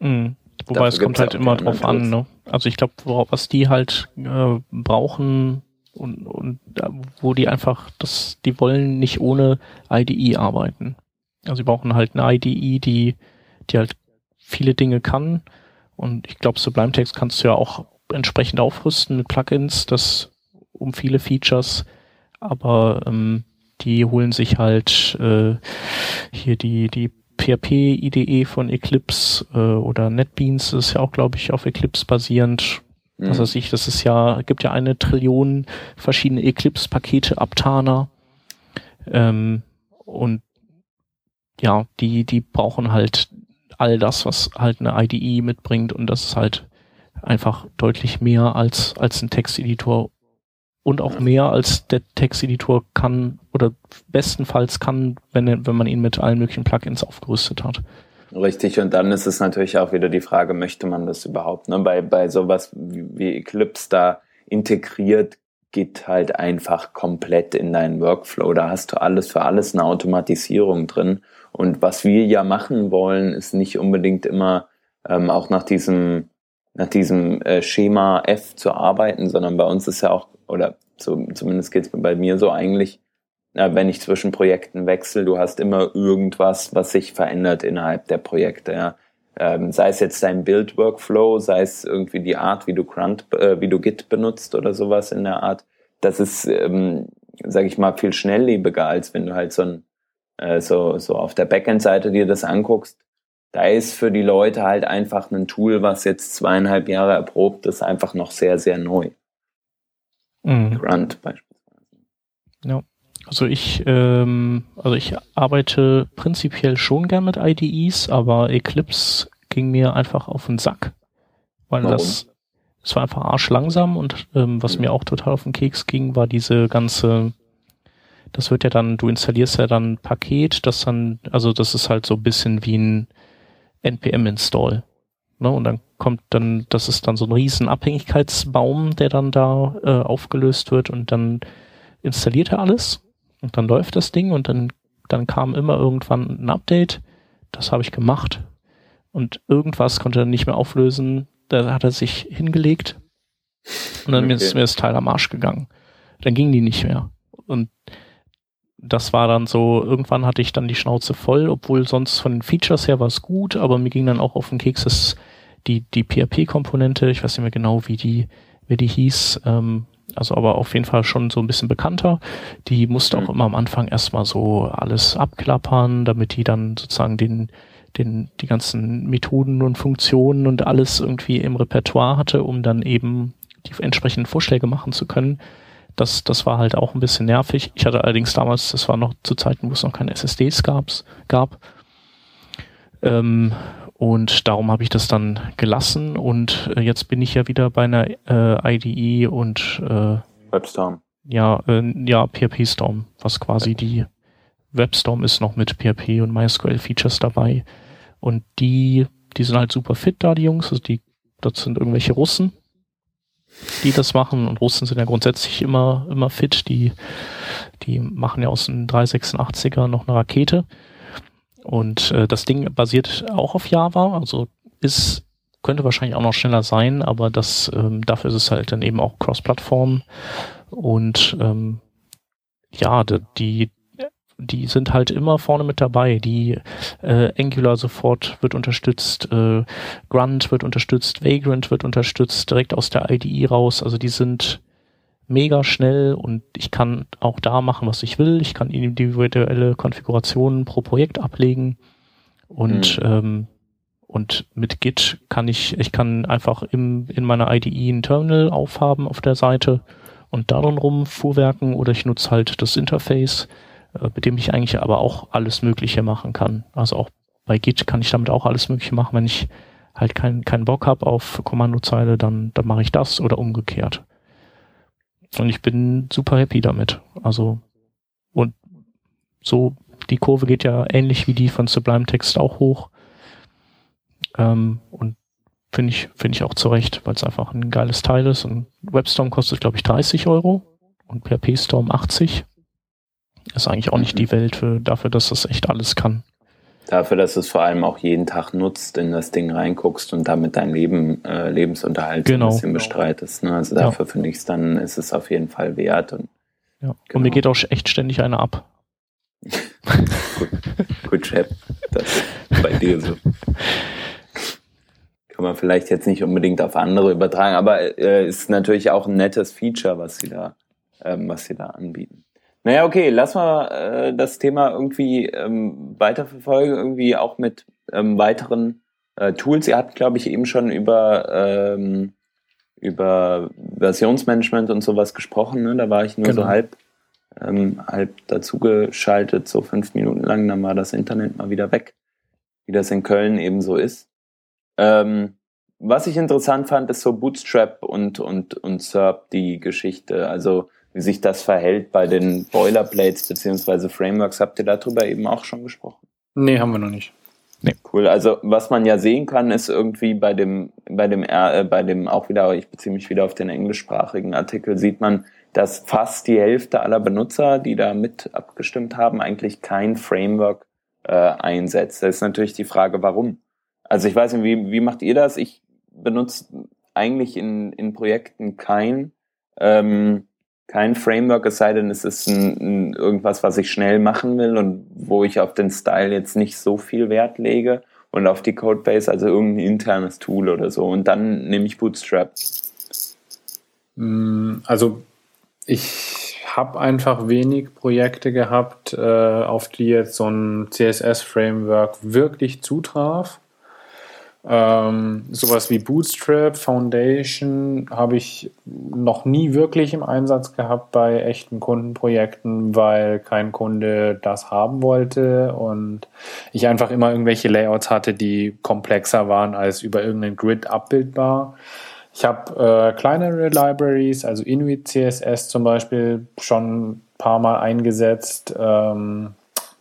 Mhm. Wobei Dafür es kommt halt immer drauf an, ne? Also ich glaube, was die halt äh, brauchen und, und wo die einfach, das, die wollen nicht ohne IDE arbeiten. Also sie brauchen halt eine IDE, die, die halt viele Dinge kann. Und ich glaube, Sublime Text kannst du ja auch entsprechend aufrüsten mit Plugins, das um viele Features, aber ähm, die holen sich halt äh, hier die, die PHP-IDE von Eclipse äh, oder NetBeans ist ja auch, glaube ich, auf Eclipse basierend. Mhm. Was weiß ich, das ist ja, gibt ja eine Trillion verschiedene Eclipse-Pakete ab Tana. Ähm, und ja, die, die brauchen halt all das, was halt eine IDE mitbringt und das ist halt einfach deutlich mehr als, als ein Texteditor und auch mehr als der Texteditor kann oder bestenfalls kann, wenn, wenn man ihn mit allen möglichen Plugins aufgerüstet hat. Richtig, und dann ist es natürlich auch wieder die Frage, möchte man das überhaupt? Ne? Bei, bei sowas wie Eclipse, da integriert geht halt einfach komplett in deinen Workflow. Da hast du alles für alles eine Automatisierung drin. Und was wir ja machen wollen, ist nicht unbedingt immer ähm, auch nach diesem, nach diesem äh, Schema F zu arbeiten, sondern bei uns ist ja auch, oder so, zumindest geht es bei mir so eigentlich, äh, wenn ich zwischen Projekten wechsle, du hast immer irgendwas, was sich verändert innerhalb der Projekte. Ja. Ähm, sei es jetzt dein Build-Workflow, sei es irgendwie die Art, wie du Grunt, äh, wie du Git benutzt oder sowas in der Art. Das ist, ähm, sage ich mal, viel schnelllebiger, als wenn du halt so ein äh, so, so auf der Backend-Seite dir das anguckst. Da ist für die Leute halt einfach ein Tool, was jetzt zweieinhalb Jahre erprobt ist, einfach noch sehr, sehr neu. Mhm. Grunt beispielsweise. Ja. Also ich, ähm, also ich arbeite prinzipiell schon gern mit IDEs, aber Eclipse ging mir einfach auf den Sack, weil Warum? das, es war einfach arschlangsam und ähm, was mhm. mir auch total auf den Keks ging, war diese ganze, das wird ja dann, du installierst ja dann ein Paket, das dann, also das ist halt so ein bisschen wie ein NPM-Install. Ne? Und dann kommt dann, das ist dann so ein riesen Abhängigkeitsbaum, der dann da äh, aufgelöst wird und dann installiert er alles und dann läuft das Ding und dann, dann kam immer irgendwann ein Update. Das habe ich gemacht. Und irgendwas konnte er nicht mehr auflösen. Da hat er sich hingelegt. Und dann okay. ist mir das Teil am Arsch gegangen. Dann ging die nicht mehr. Und das war dann so, irgendwann hatte ich dann die Schnauze voll, obwohl sonst von den Features her war es gut, aber mir ging dann auch auf den Keks, dass die, die PHP-Komponente, ich weiß nicht mehr genau, wie die, wie die hieß, ähm, also aber auf jeden Fall schon so ein bisschen bekannter. Die musste mhm. auch immer am Anfang erstmal so alles abklappern, damit die dann sozusagen den, den, die ganzen Methoden und Funktionen und alles irgendwie im Repertoire hatte, um dann eben die entsprechenden Vorschläge machen zu können. Das, das war halt auch ein bisschen nervig. Ich hatte allerdings damals, das war noch zu Zeiten, wo es noch keine SSDs gab's, gab. Ähm, und darum habe ich das dann gelassen und äh, jetzt bin ich ja wieder bei einer äh, IDE und äh, WebStorm. Ja, äh, ja, PHP Storm, was quasi die WebStorm ist noch mit PHP und MySQL Features dabei. Und die, die sind halt super fit da, die Jungs. Also die, das sind irgendwelche Russen, die das machen. Und Russen sind ja grundsätzlich immer, immer fit. Die, die machen ja aus dem 386er noch eine Rakete. Und äh, das Ding basiert auch auf Java, also ist könnte wahrscheinlich auch noch schneller sein, aber das ähm, dafür ist es halt dann eben auch Cross-Plattform und ähm, ja, die die sind halt immer vorne mit dabei. Die äh, Angular sofort wird unterstützt, äh, Grunt wird unterstützt, Vagrant wird unterstützt, direkt aus der IDE raus. Also die sind mega schnell und ich kann auch da machen, was ich will. Ich kann individuelle Konfigurationen pro Projekt ablegen und mhm. ähm, und mit Git kann ich, ich kann einfach im, in meiner IDE ein Terminal aufhaben auf der Seite und darin rum fuhrwerken oder ich nutze halt das Interface, mit dem ich eigentlich aber auch alles Mögliche machen kann. Also auch bei Git kann ich damit auch alles Mögliche machen. Wenn ich halt keinen keinen Bock habe auf Kommandozeile, dann, dann mache ich das oder umgekehrt. Und ich bin super happy damit. Also, und so, die Kurve geht ja ähnlich wie die von Sublime Text auch hoch. Ähm, und finde ich, finde ich auch zurecht, weil es einfach ein geiles Teil ist. Und WebStorm kostet, glaube ich, 30 Euro und PHP Storm 80. Ist eigentlich auch nicht die Welt für, dafür, dass das echt alles kann. Dafür, dass du es vor allem auch jeden Tag nutzt, in das Ding reinguckst und damit dein Leben, äh, Lebensunterhalt genau. ein bisschen bestreitest. Ne? Also dafür ja. finde ich es dann, ist es auf jeden Fall wert. Und, ja. Genau. und mir geht auch echt ständig einer ab. gut, *laughs* gut, Chef. Das ist bei dir so. Kann man vielleicht jetzt nicht unbedingt auf andere übertragen, aber äh, ist natürlich auch ein nettes Feature, was sie da, ähm, was sie da anbieten. Naja, okay, lass mal äh, das Thema irgendwie ähm, weiterverfolgen, irgendwie auch mit ähm, weiteren äh, Tools. Ihr habt, glaube ich, eben schon über, ähm, über Versionsmanagement und sowas gesprochen. Ne? Da war ich nur genau. so halb, ähm, halb dazugeschaltet, so fünf Minuten lang, dann war das Internet mal wieder weg, wie das in Köln eben so ist. Ähm, was ich interessant fand, ist so Bootstrap und, und, und SERP die Geschichte. Also wie sich das verhält bei den Boilerplates beziehungsweise Frameworks. Habt ihr darüber eben auch schon gesprochen? Nee, haben wir noch nicht. Nee. Cool. Also was man ja sehen kann, ist irgendwie bei dem, bei dem, äh, bei dem auch wieder, ich beziehe mich wieder auf den englischsprachigen Artikel, sieht man, dass fast die Hälfte aller Benutzer, die da mit abgestimmt haben, eigentlich kein Framework äh, einsetzt. Da ist natürlich die Frage, warum. Also ich weiß nicht, wie, wie macht ihr das? Ich benutze eigentlich in, in Projekten kein ähm, kein Framework, es sei denn, es ist ein, ein, irgendwas, was ich schnell machen will und wo ich auf den Style jetzt nicht so viel Wert lege und auf die Codebase, also irgendein internes Tool oder so. Und dann nehme ich Bootstrap. Mm, also ich habe einfach wenig Projekte gehabt, äh, auf die jetzt so ein CSS-Framework wirklich zutraf. Ähm, sowas wie Bootstrap, Foundation habe ich noch nie wirklich im Einsatz gehabt bei echten Kundenprojekten, weil kein Kunde das haben wollte und ich einfach immer irgendwelche Layouts hatte, die komplexer waren als über irgendeinen Grid abbildbar. Ich habe äh, kleinere Libraries, also Inuit CSS zum Beispiel, schon ein paar Mal eingesetzt. Ähm,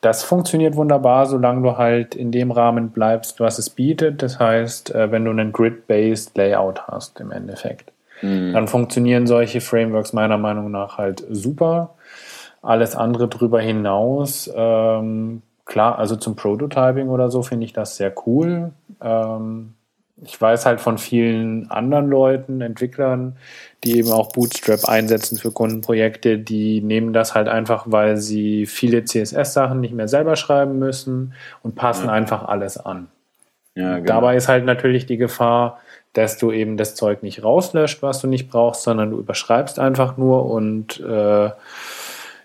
das funktioniert wunderbar, solange du halt in dem Rahmen bleibst, was es bietet. Das heißt, äh, wenn du einen Grid-based Layout hast im Endeffekt, mhm. dann funktionieren solche Frameworks meiner Meinung nach halt super. Alles andere drüber hinaus, ähm, klar, also zum Prototyping oder so finde ich das sehr cool. Ähm, ich weiß halt von vielen anderen Leuten, Entwicklern, die eben auch Bootstrap einsetzen für Kundenprojekte, die nehmen das halt einfach, weil sie viele CSS-Sachen nicht mehr selber schreiben müssen und passen ja. einfach alles an. Ja, genau. Dabei ist halt natürlich die Gefahr, dass du eben das Zeug nicht rauslöscht, was du nicht brauchst, sondern du überschreibst einfach nur und äh,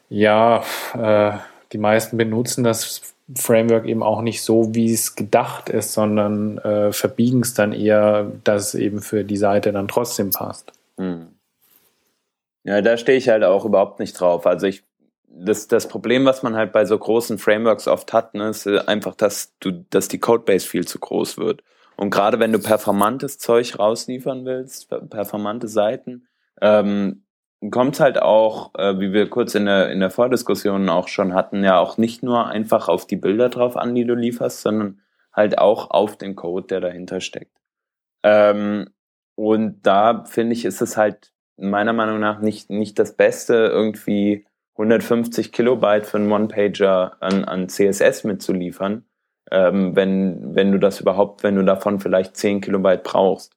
ja, äh, die meisten benutzen das Framework eben auch nicht so, wie es gedacht ist, sondern äh, verbiegen es dann eher, dass es eben für die Seite dann trotzdem passt. Hm. Ja, da stehe ich halt auch überhaupt nicht drauf. Also ich, das, das Problem, was man halt bei so großen Frameworks oft hat, ne, ist einfach, dass du, dass die Codebase viel zu groß wird. Und gerade wenn du performantes Zeug rausliefern willst, performante Seiten, ähm, kommt halt auch, äh, wie wir kurz in der, in der Vordiskussion auch schon hatten, ja auch nicht nur einfach auf die Bilder drauf an, die du lieferst, sondern halt auch auf den Code, der dahinter steckt. Ähm, und da finde ich, ist es halt meiner Meinung nach nicht, nicht das Beste, irgendwie 150 Kilobyte für einen One-Pager an, an CSS mitzuliefern, ähm, wenn, wenn du das überhaupt, wenn du davon vielleicht 10 Kilobyte brauchst.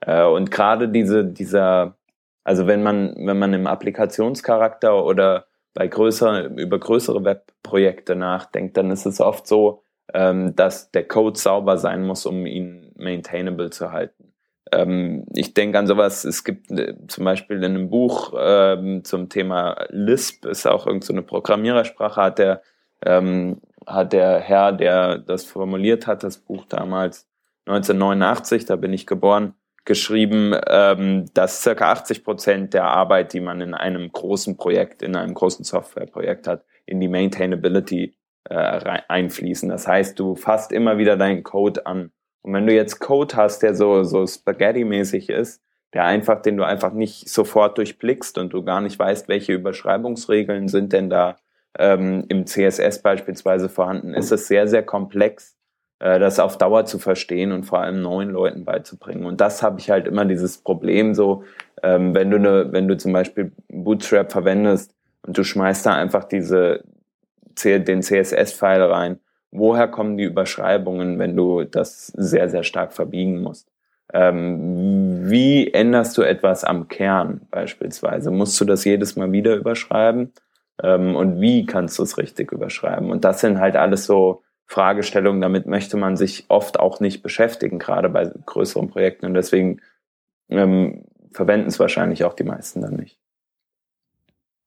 Äh, und gerade diese, dieser, also wenn man, wenn man im Applikationscharakter oder bei größer, über größere Webprojekte nachdenkt, dann ist es oft so, ähm, dass der Code sauber sein muss, um ihn maintainable zu halten. Ähm, ich denke an sowas, es gibt äh, zum Beispiel in einem Buch ähm, zum Thema Lisp, ist auch irgendeine so Programmierersprache, hat der, ähm, hat der Herr, der das formuliert hat, das Buch damals 1989, da bin ich geboren, geschrieben, ähm, dass circa 80 Prozent der Arbeit, die man in einem großen Projekt, in einem großen Softwareprojekt hat, in die Maintainability äh, einfließen. Das heißt, du fasst immer wieder deinen Code an. Und wenn du jetzt Code hast, der so, so Spaghetti-mäßig ist, der einfach, den du einfach nicht sofort durchblickst und du gar nicht weißt, welche Überschreibungsregeln sind denn da ähm, im CSS beispielsweise vorhanden, ist es sehr, sehr komplex äh, das auf Dauer zu verstehen und vor allem neuen Leuten beizubringen. Und das habe ich halt immer dieses Problem so, ähm, wenn du ne, wenn du zum Beispiel Bootstrap verwendest und du schmeißt da einfach diese den CSS-File rein, woher kommen die Überschreibungen, wenn du das sehr, sehr stark verbiegen musst? Ähm, wie änderst du etwas am Kern beispielsweise? Musst du das jedes Mal wieder überschreiben? Ähm, und wie kannst du es richtig überschreiben? Und das sind halt alles so Fragestellung, damit möchte man sich oft auch nicht beschäftigen, gerade bei größeren Projekten. Und deswegen ähm, verwenden es wahrscheinlich auch die meisten dann nicht.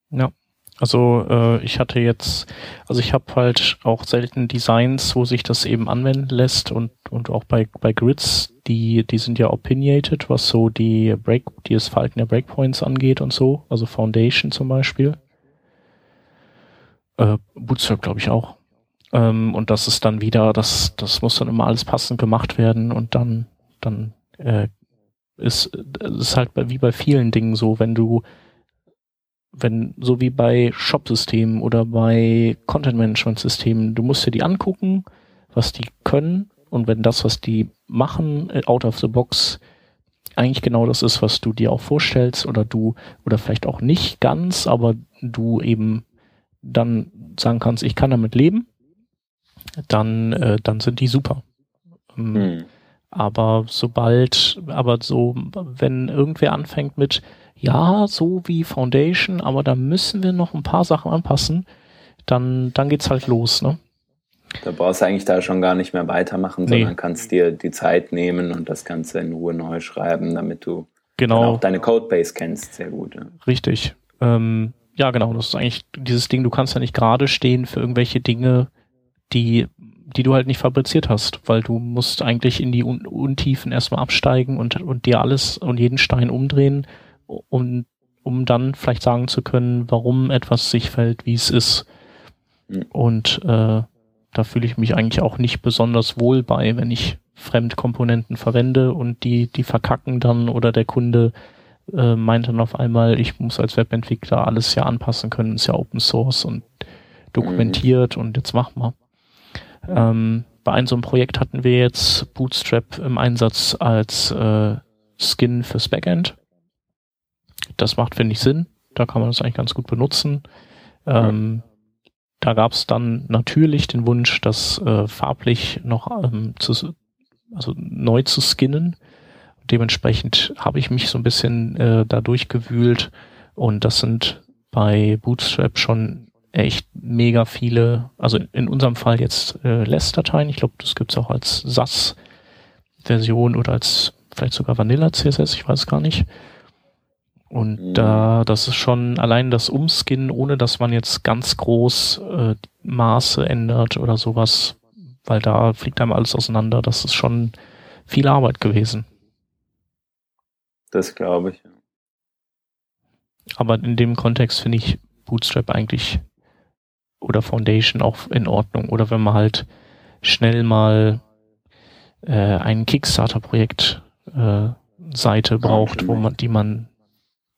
Ja, also äh, ich hatte jetzt, also ich habe halt auch selten Designs, wo sich das eben anwenden lässt und und auch bei bei Grids, die die sind ja opinionated, was so die Break, die das Verhalten der Breakpoints angeht und so, also Foundation zum Beispiel. Äh, Bootstrap glaube ich auch. Ähm, und das ist dann wieder, das, das muss dann immer alles passend gemacht werden und dann, dann äh, ist, ist halt wie bei vielen Dingen so, wenn du, wenn, so wie bei Shop-Systemen oder bei Content-Management-Systemen, du musst dir die angucken, was die können und wenn das, was die machen, äh, out of the box, eigentlich genau das ist, was du dir auch vorstellst oder du, oder vielleicht auch nicht ganz, aber du eben dann sagen kannst, ich kann damit leben, dann, äh, dann sind die super. Ähm, hm. Aber sobald, aber so, wenn irgendwer anfängt mit, ja, so wie Foundation, aber da müssen wir noch ein paar Sachen anpassen, dann, dann geht's halt los, ne? Da brauchst du eigentlich da schon gar nicht mehr weitermachen, nee. sondern kannst dir die Zeit nehmen und das Ganze in Ruhe neu schreiben, damit du genau. auch deine Codebase kennst. Sehr gut. Ja. Richtig. Ähm, ja, genau. Das ist eigentlich dieses Ding, du kannst ja nicht gerade stehen für irgendwelche Dinge, die, die du halt nicht fabriziert hast, weil du musst eigentlich in die Un Untiefen erstmal absteigen und, und dir alles und jeden Stein umdrehen, um, um dann vielleicht sagen zu können, warum etwas sich fällt, wie es ist. Mhm. Und äh, da fühle ich mich eigentlich auch nicht besonders wohl bei, wenn ich Fremdkomponenten verwende und die, die verkacken dann oder der Kunde äh, meint dann auf einmal, ich muss als Webentwickler alles ja anpassen können, ist ja Open Source und dokumentiert mhm. und jetzt machen wir. Ähm, bei einem so einem Projekt hatten wir jetzt Bootstrap im Einsatz als äh, Skin fürs Backend. Das macht, finde ich, Sinn. Da kann man das eigentlich ganz gut benutzen. Ähm, da gab es dann natürlich den Wunsch, das äh, farblich noch ähm, zu, also neu zu skinnen. Dementsprechend habe ich mich so ein bisschen äh, da durchgewühlt und das sind bei Bootstrap schon echt mega viele, also in unserem Fall jetzt äh, Less-Dateien. Ich glaube, das gibt's auch als SAS-Version oder als vielleicht sogar Vanilla CSS, ich weiß gar nicht. Und mhm. da, das ist schon allein das Umskin, ohne dass man jetzt ganz groß äh, Maße ändert oder sowas, weil da fliegt einem alles auseinander. Das ist schon viel Arbeit gewesen. Das glaube ich. Aber in dem Kontext finde ich Bootstrap eigentlich oder Foundation auch in Ordnung. Oder wenn man halt schnell mal äh, ein Kickstarter-Projekt äh, Seite braucht, wo man, die man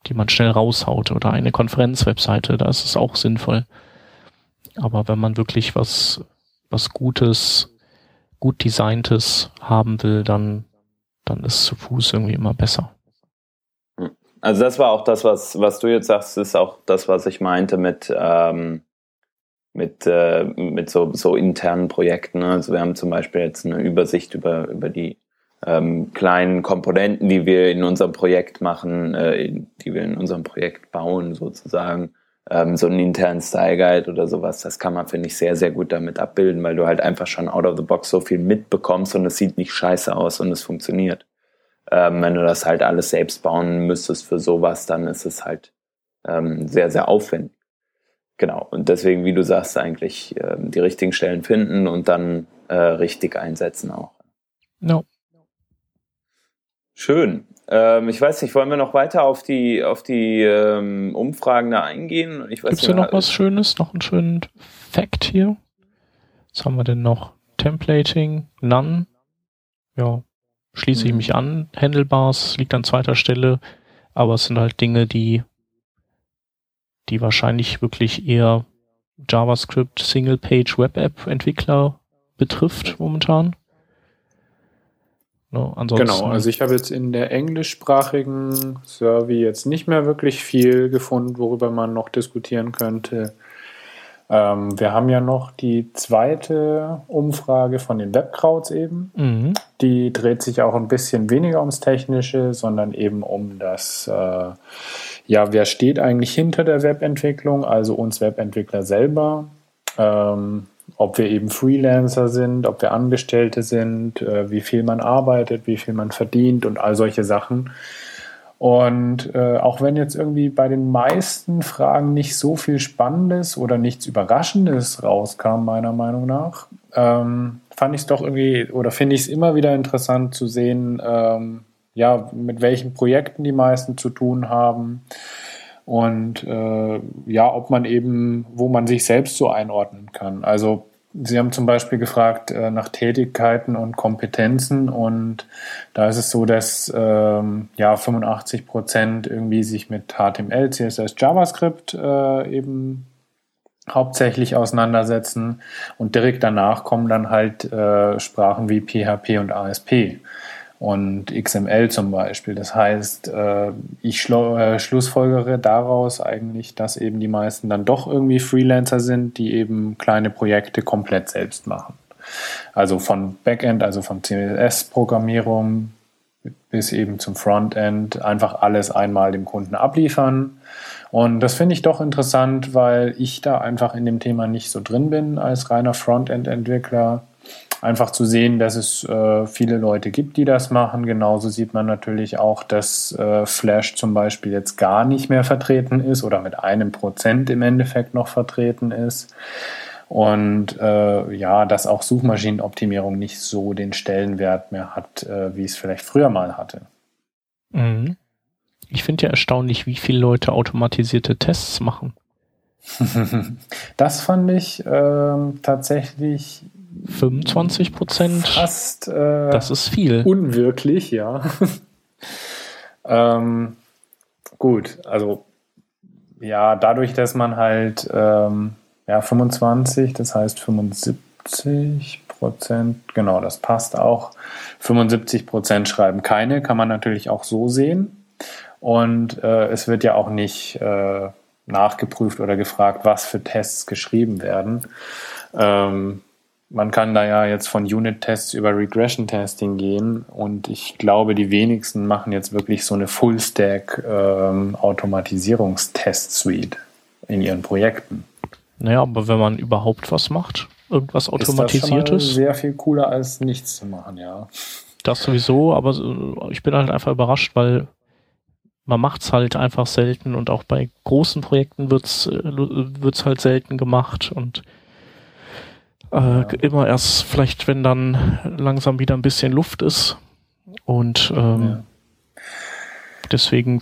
die man schnell raushaut oder eine Konferenzwebseite, da ist es auch sinnvoll. Aber wenn man wirklich was, was Gutes, gut designtes haben will, dann, dann ist zu Fuß irgendwie immer besser. Also das war auch das, was, was du jetzt sagst, ist auch das, was ich meinte mit, ähm, mit, äh, mit so, so internen Projekten. Also wir haben zum Beispiel jetzt eine Übersicht über, über die ähm, kleinen Komponenten, die wir in unserem Projekt machen, äh, die wir in unserem Projekt bauen, sozusagen. Ähm, so einen internen Style Guide oder sowas, das kann man, finde ich, sehr, sehr gut damit abbilden, weil du halt einfach schon out of the box so viel mitbekommst und es sieht nicht scheiße aus und es funktioniert. Ähm, wenn du das halt alles selbst bauen müsstest für sowas, dann ist es halt ähm, sehr, sehr aufwendig. Genau. Und deswegen, wie du sagst, eigentlich ähm, die richtigen Stellen finden und dann äh, richtig einsetzen auch. No. Schön. Ähm, ich weiß nicht, wollen wir noch weiter auf die, auf die ähm, Umfragen da eingehen? Gibt es hier noch was Schönes, noch einen schönen Fact hier? Was haben wir denn noch? Templating, None. Ja, schließe ich mhm. mich an. Handlebars liegt an zweiter Stelle, aber es sind halt Dinge, die, die wahrscheinlich wirklich eher JavaScript Single-Page Web App Entwickler betrifft momentan. No, ne, genau, also ich habe jetzt in der englischsprachigen Survey jetzt nicht mehr wirklich viel gefunden, worüber man noch diskutieren könnte. Ähm, wir haben ja noch die zweite Umfrage von den Webkrauts eben. Mhm. Die dreht sich auch ein bisschen weniger ums Technische, sondern eben um das, äh, ja, wer steht eigentlich hinter der Webentwicklung, also uns Webentwickler selber. Ähm, ob wir eben Freelancer sind, ob wir Angestellte sind, äh, wie viel man arbeitet, wie viel man verdient und all solche Sachen. Und äh, auch wenn jetzt irgendwie bei den meisten Fragen nicht so viel Spannendes oder nichts Überraschendes rauskam, meiner Meinung nach, ähm, fand ich es doch irgendwie oder finde ich es immer wieder interessant zu sehen, ähm, ja, mit welchen Projekten die meisten zu tun haben und äh, ja, ob man eben, wo man sich selbst so einordnen kann. Also Sie haben zum Beispiel gefragt äh, nach Tätigkeiten und Kompetenzen. Und da ist es so, dass ähm, ja 85 Prozent irgendwie sich mit HTML, CSS, JavaScript äh, eben hauptsächlich auseinandersetzen. Und direkt danach kommen dann halt äh, Sprachen wie PHP und ASP und XML zum Beispiel. Das heißt, äh, ich äh, schlussfolgere daraus eigentlich, dass eben die meisten dann doch irgendwie Freelancer sind, die eben kleine Projekte komplett selbst machen. Also von Backend, also von CSS-Programmierung bis eben zum Frontend einfach alles einmal dem Kunden abliefern. Und das finde ich doch interessant, weil ich da einfach in dem Thema nicht so drin bin als reiner Frontend-Entwickler einfach zu sehen, dass es äh, viele Leute gibt, die das machen. Genauso sieht man natürlich auch, dass äh, Flash zum Beispiel jetzt gar nicht mehr vertreten ist oder mit einem Prozent im Endeffekt noch vertreten ist. Und äh, ja, dass auch Suchmaschinenoptimierung nicht so den Stellenwert mehr hat, äh, wie es vielleicht früher mal hatte. Mhm. Ich finde ja erstaunlich, wie viele Leute automatisierte Tests machen. *laughs* das fand ich äh, tatsächlich 25 Prozent. Fast. Äh, das ist viel. Unwirklich, ja. *laughs* ähm, gut, also ja, dadurch, dass man halt ähm, ja 25, das heißt 75 Prozent, genau, das passt auch. 75 Prozent schreiben keine, kann man natürlich auch so sehen. Und äh, es wird ja auch nicht äh, nachgeprüft oder gefragt, was für Tests geschrieben werden. Ähm, man kann da ja jetzt von Unit-Tests über Regression-Testing gehen und ich glaube, die wenigsten machen jetzt wirklich so eine Full-Stack-Automatisierungstest-Suite ähm, in ihren Projekten. Naja, aber wenn man überhaupt was macht, irgendwas Automatisiertes. Ist das sehr viel cooler als nichts zu machen, ja. Das sowieso, aber ich bin halt einfach überrascht, weil man macht es halt einfach selten und auch bei großen Projekten wird es äh, wird's halt selten gemacht und äh, immer erst vielleicht, wenn dann langsam wieder ein bisschen Luft ist. Und ähm, ja. deswegen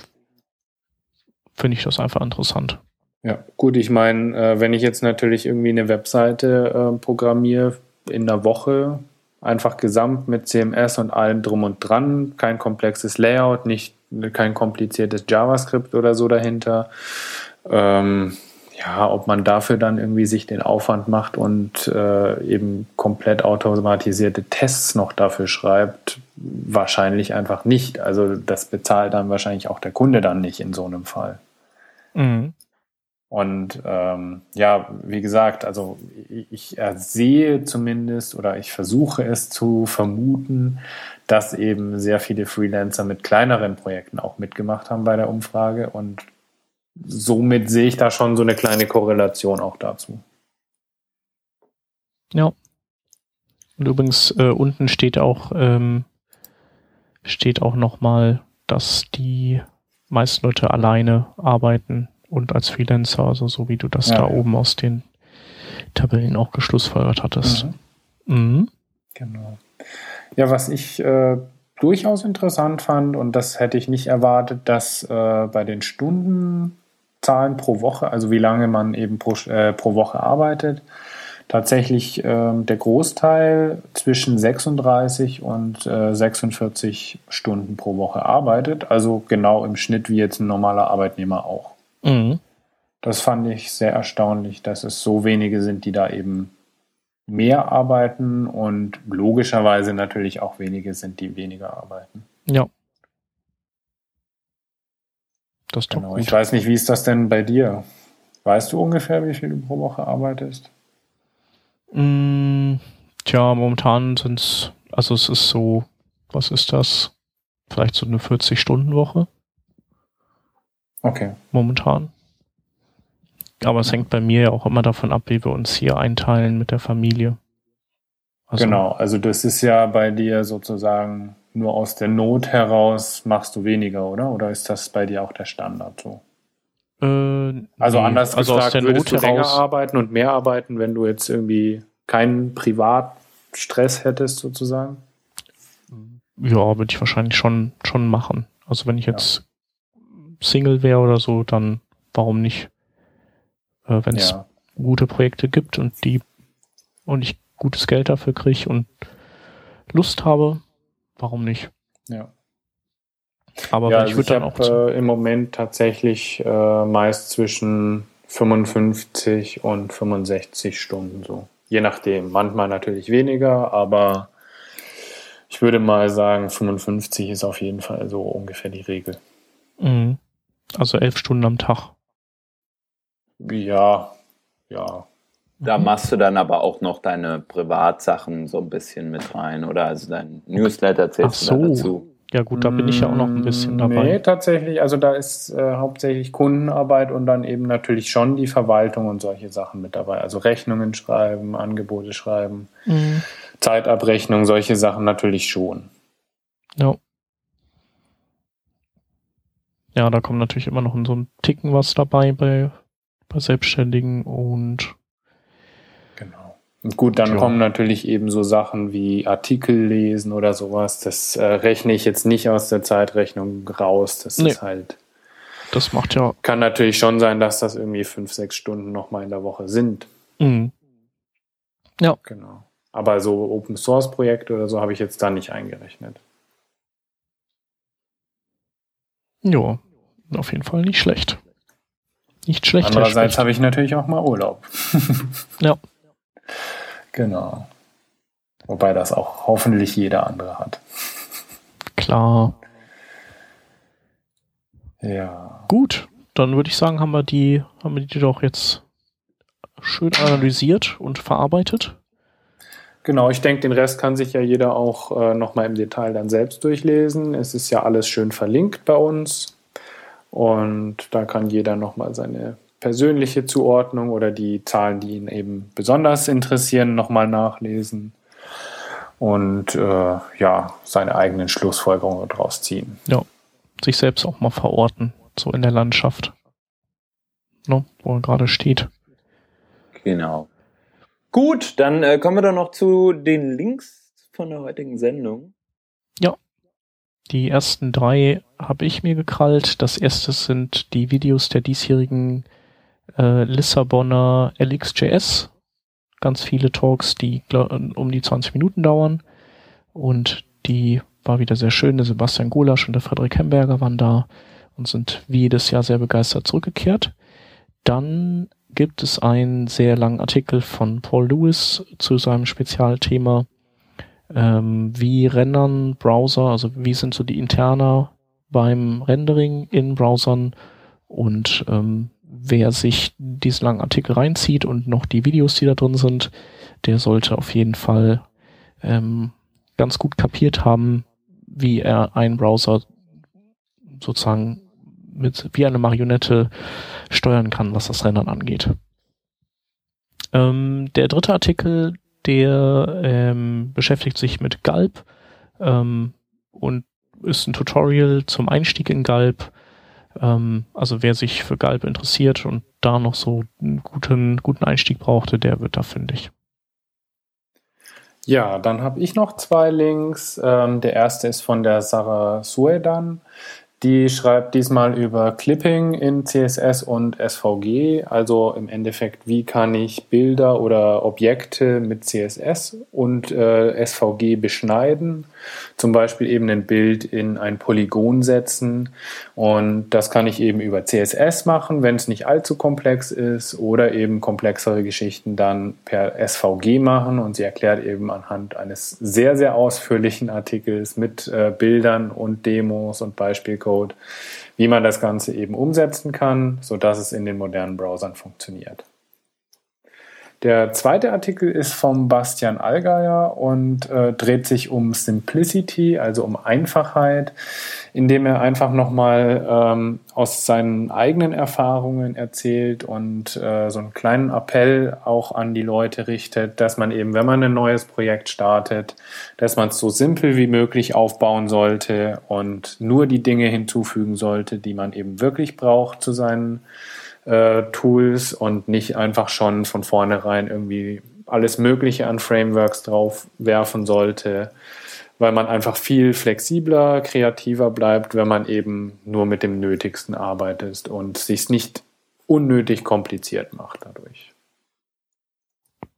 finde ich das einfach interessant. Ja, gut, ich meine, äh, wenn ich jetzt natürlich irgendwie eine Webseite äh, programmiere in einer Woche, einfach gesamt mit CMS und allem drum und dran, kein komplexes Layout, nicht kein kompliziertes JavaScript oder so dahinter. Ähm, ja, ob man dafür dann irgendwie sich den Aufwand macht und äh, eben komplett automatisierte Tests noch dafür schreibt, wahrscheinlich einfach nicht. Also das bezahlt dann wahrscheinlich auch der Kunde dann nicht in so einem Fall. Mhm. Und ähm, ja, wie gesagt, also ich sehe zumindest oder ich versuche es zu vermuten, dass eben sehr viele Freelancer mit kleineren Projekten auch mitgemacht haben bei der Umfrage und somit sehe ich da schon so eine kleine Korrelation auch dazu. Ja. Und übrigens äh, unten steht auch ähm, steht auch noch mal, dass die meisten Leute alleine arbeiten und als Freelancer, also so wie du das ja, da ja. oben aus den Tabellen auch geschlussfolgert hattest. Mhm. Mhm. Genau. Ja, was ich äh, durchaus interessant fand und das hätte ich nicht erwartet, dass äh, bei den Stunden Zahlen pro Woche, also wie lange man eben pro, äh, pro Woche arbeitet. Tatsächlich äh, der Großteil zwischen 36 und äh, 46 Stunden pro Woche arbeitet, also genau im Schnitt wie jetzt ein normaler Arbeitnehmer auch. Mhm. Das fand ich sehr erstaunlich, dass es so wenige sind, die da eben mehr arbeiten und logischerweise natürlich auch wenige sind, die weniger arbeiten. Ja. Das ist genau. Ich weiß nicht, wie ist das denn bei dir? Weißt du ungefähr, wie viel du pro Woche arbeitest? Mm, tja, momentan sind es, also es ist so, was ist das? Vielleicht so eine 40-Stunden-Woche. Okay. Momentan. Aber es hängt bei mir ja auch immer davon ab, wie wir uns hier einteilen mit der Familie. Also, genau, also das ist ja bei dir sozusagen nur aus der Not heraus machst du weniger, oder? Oder ist das bei dir auch der Standard so? Äh, also nee, anders also der würdest Not du länger arbeiten und mehr arbeiten, wenn du jetzt irgendwie keinen Privatstress hättest sozusagen? Ja, würde ich wahrscheinlich schon, schon machen. Also wenn ich jetzt ja. Single wäre oder so, dann warum nicht? Äh, wenn es ja. gute Projekte gibt und die und ich gutes Geld dafür kriege und Lust habe, warum nicht? Ja. Aber ja, ich also würde dann hab, auch. Äh, im Moment tatsächlich äh, meist zwischen 55 und 65 Stunden so. Je nachdem. Manchmal natürlich weniger, aber ich würde mal sagen, 55 ist auf jeden Fall so ungefähr die Regel. Mhm. Also elf Stunden am Tag. Ja, ja. Da Mhm. machst du dann aber auch noch deine Privatsachen so ein bisschen mit rein, oder? Also dein Newsletter zählst Ach du da so. dazu. Ja gut, da bin ich ja auch noch ein bisschen Mm, dabei. Nee, tatsächlich. Also da ist äh, hauptsächlich Kundenarbeit und dann eben natürlich schon die Verwaltung und solche Sachen mit dabei. Also Rechnungen schreiben, Angebote schreiben, Mhm. Zeitabrechnung, solche Sachen natürlich schon. Ja. Ja, da kommt natürlich immer noch so ein Ticken was dabei bei, bei Selbstständigen. Und gut, dann Ja. kommen natürlich eben so Sachen wie Artikel lesen oder sowas. Das äh, rechne ich jetzt nicht aus der Zeitrechnung raus. Das Nee. ist halt, das macht ja. kann natürlich schon sein, dass das irgendwie fünf, sechs Stunden nochmal in der Woche sind. Mhm. Genau. Aber so Open Source Projekte oder so habe ich jetzt da nicht eingerechnet. Ja, auf jeden Fall nicht schlecht. Nicht schlecht. Andererseits habe ich natürlich auch mal Urlaub. *laughs* Ja. Genau. Wobei das auch hoffentlich jeder andere hat. Klar. Ja. Gut, dann würde ich sagen, haben wir die, haben wir die doch jetzt schön analysiert und verarbeitet. Genau, ich denke, den Rest kann sich ja jeder auch äh, nochmal im Detail dann selbst durchlesen. Es ist ja alles schön verlinkt bei uns. Und da kann jeder nochmal seine persönliche Zuordnung oder die Zahlen, die ihn eben besonders interessieren, nochmal nachlesen. Und äh, ja, seine eigenen Schlussfolgerungen daraus ziehen. Sich selbst auch mal verorten, so in der Landschaft. Ne, wo er gerade steht. Genau. Gut, dann äh, kommen wir doch noch zu den Links von der heutigen Sendung. Die ersten drei habe ich mir gekrallt. Das erste sind die Videos der diesjährigen äh, Lissabonner LXJS. Ganz viele Talks, die um die 20 Minuten dauern. Und die war wieder sehr schön. Der Sebastian Golasch und der Frederik Hemberger waren da und sind wie jedes Jahr sehr begeistert zurückgekehrt. Dann gibt es einen sehr langen Artikel von Paul Lewis zu seinem Spezialthema ähm, wie rendern Browser, also wie sind so die Interna beim Rendering in Browsern und ähm, wer sich diesen langen Artikel reinzieht und noch die Videos, die da drin sind, der sollte auf jeden Fall ähm, ganz gut kapiert haben, wie er einen Browser sozusagen mit wie eine Marionette steuern kann, was das Rendern angeht. Ähm, der dritte Artikel, der ähm, beschäftigt sich mit Gulp ähm, und ist ein Tutorial zum Einstieg in Gulp. Ähm, also wer sich für Gulp interessiert und da noch so einen guten, guten Einstieg brauchte, der wird da fündig. Ja, dann habe ich noch zwei Links. Ähm, der erste ist von der Sarah Suedan. Die schreibt diesmal über Clipping in CSS und SVG, also im Endeffekt, wie kann ich Bilder oder Objekte mit CSS und äh, SVG beschneiden. Zum Beispiel eben ein Bild in ein Polygon setzen und das kann ich eben über CSS machen, wenn es nicht allzu komplex ist oder eben komplexere Geschichten dann per SVG machen und sie erklärt eben anhand eines sehr, sehr ausführlichen Artikels mit äh, Bildern und Demos und Beispielcode, wie man das Ganze eben umsetzen kann, sodass es in den modernen Browsern funktioniert. Der zweite Artikel ist vom Bastian Allgeier und äh, dreht sich um Simplicity, also um Einfachheit, indem er einfach nochmal ähm, aus seinen eigenen Erfahrungen erzählt und äh, so einen kleinen Appell auch an die Leute richtet, dass man eben, wenn man ein neues Projekt startet, dass man es so simpel wie möglich aufbauen sollte und nur die Dinge hinzufügen sollte, die man eben wirklich braucht zu seinen Tools und nicht einfach schon von vornherein irgendwie alles Mögliche an Frameworks drauf werfen sollte, weil man einfach viel flexibler, kreativer bleibt, wenn man eben nur mit dem Nötigsten arbeitet und sich nicht unnötig kompliziert macht dadurch.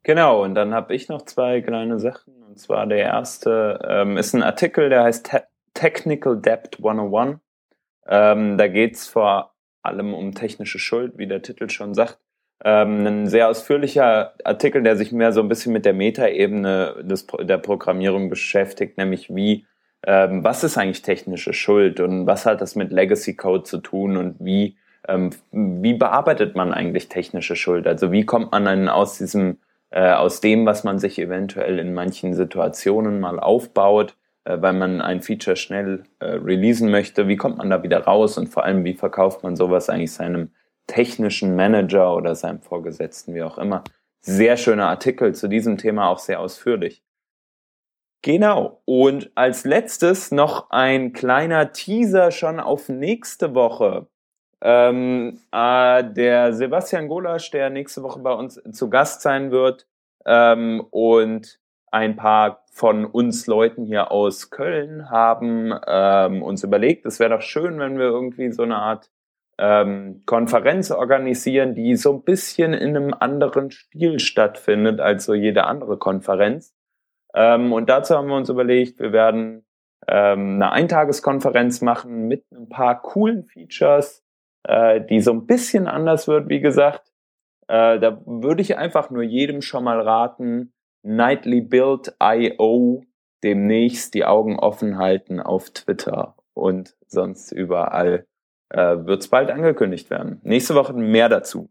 Genau, und dann habe ich noch zwei kleine Sachen. Und zwar der erste ähm, ist ein Artikel, der heißt Te Technical Debt 101. Ähm, da geht's vor allem um technische Schuld, wie der Titel schon sagt. Ähm, ein sehr ausführlicher Artikel, der sich mehr so ein bisschen mit der Metaebene des, der Programmierung beschäftigt, nämlich wie, ähm, was ist eigentlich technische Schuld und was hat das mit Legacy Code zu tun und wie, ähm, wie bearbeitet man eigentlich technische Schuld? Also wie kommt man dann aus diesem, äh, aus dem, was man sich eventuell in manchen Situationen mal aufbaut, weil man ein Feature schnell äh, releasen möchte, wie kommt man da wieder raus und vor allem, wie verkauft man sowas eigentlich seinem technischen Manager oder seinem Vorgesetzten, wie auch immer. Sehr schöner Artikel zu diesem Thema, auch sehr ausführlich. Genau. Und als letztes noch ein kleiner Teaser schon auf nächste Woche. Ähm, äh, der Sebastian Golasch, der nächste Woche bei uns zu Gast sein wird, ähm, und ein paar von uns Leuten hier aus Köln haben ähm, uns überlegt, es wäre doch schön, wenn wir irgendwie so eine Art ähm, Konferenz organisieren, die so ein bisschen in einem anderen Stil stattfindet als so jede andere Konferenz. Ähm, und dazu haben wir uns überlegt, wir werden ähm, eine Eintageskonferenz machen mit ein paar coolen Features, äh, die so ein bisschen anders wird, wie gesagt. Äh, da würde ich einfach nur jedem schon mal raten, Nightly Build IO demnächst die Augen offen halten auf Twitter und sonst überall äh, wird es bald angekündigt werden. Nächste Woche mehr dazu.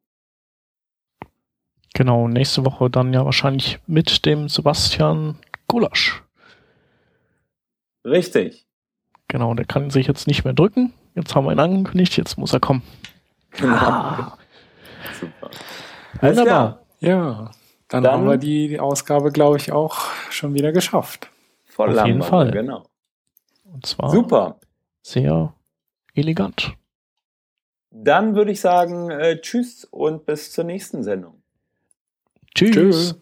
Genau, nächste Woche dann ja wahrscheinlich mit dem Sebastian Gulasch. Richtig. Genau, der kann sich jetzt nicht mehr drücken. Jetzt haben wir ihn angekündigt, jetzt muss er kommen. Genau. Ah. Super. Wunderbar. Ja, dann, dann, haben wir die Ausgabe, glaube ich, auch schon wieder geschafft. Voll Auf jeden Fall. Genau. Und zwar Super. sehr elegant. Dann würde ich sagen, äh, tschüss und bis zur nächsten Sendung. Tschüss. tschüss.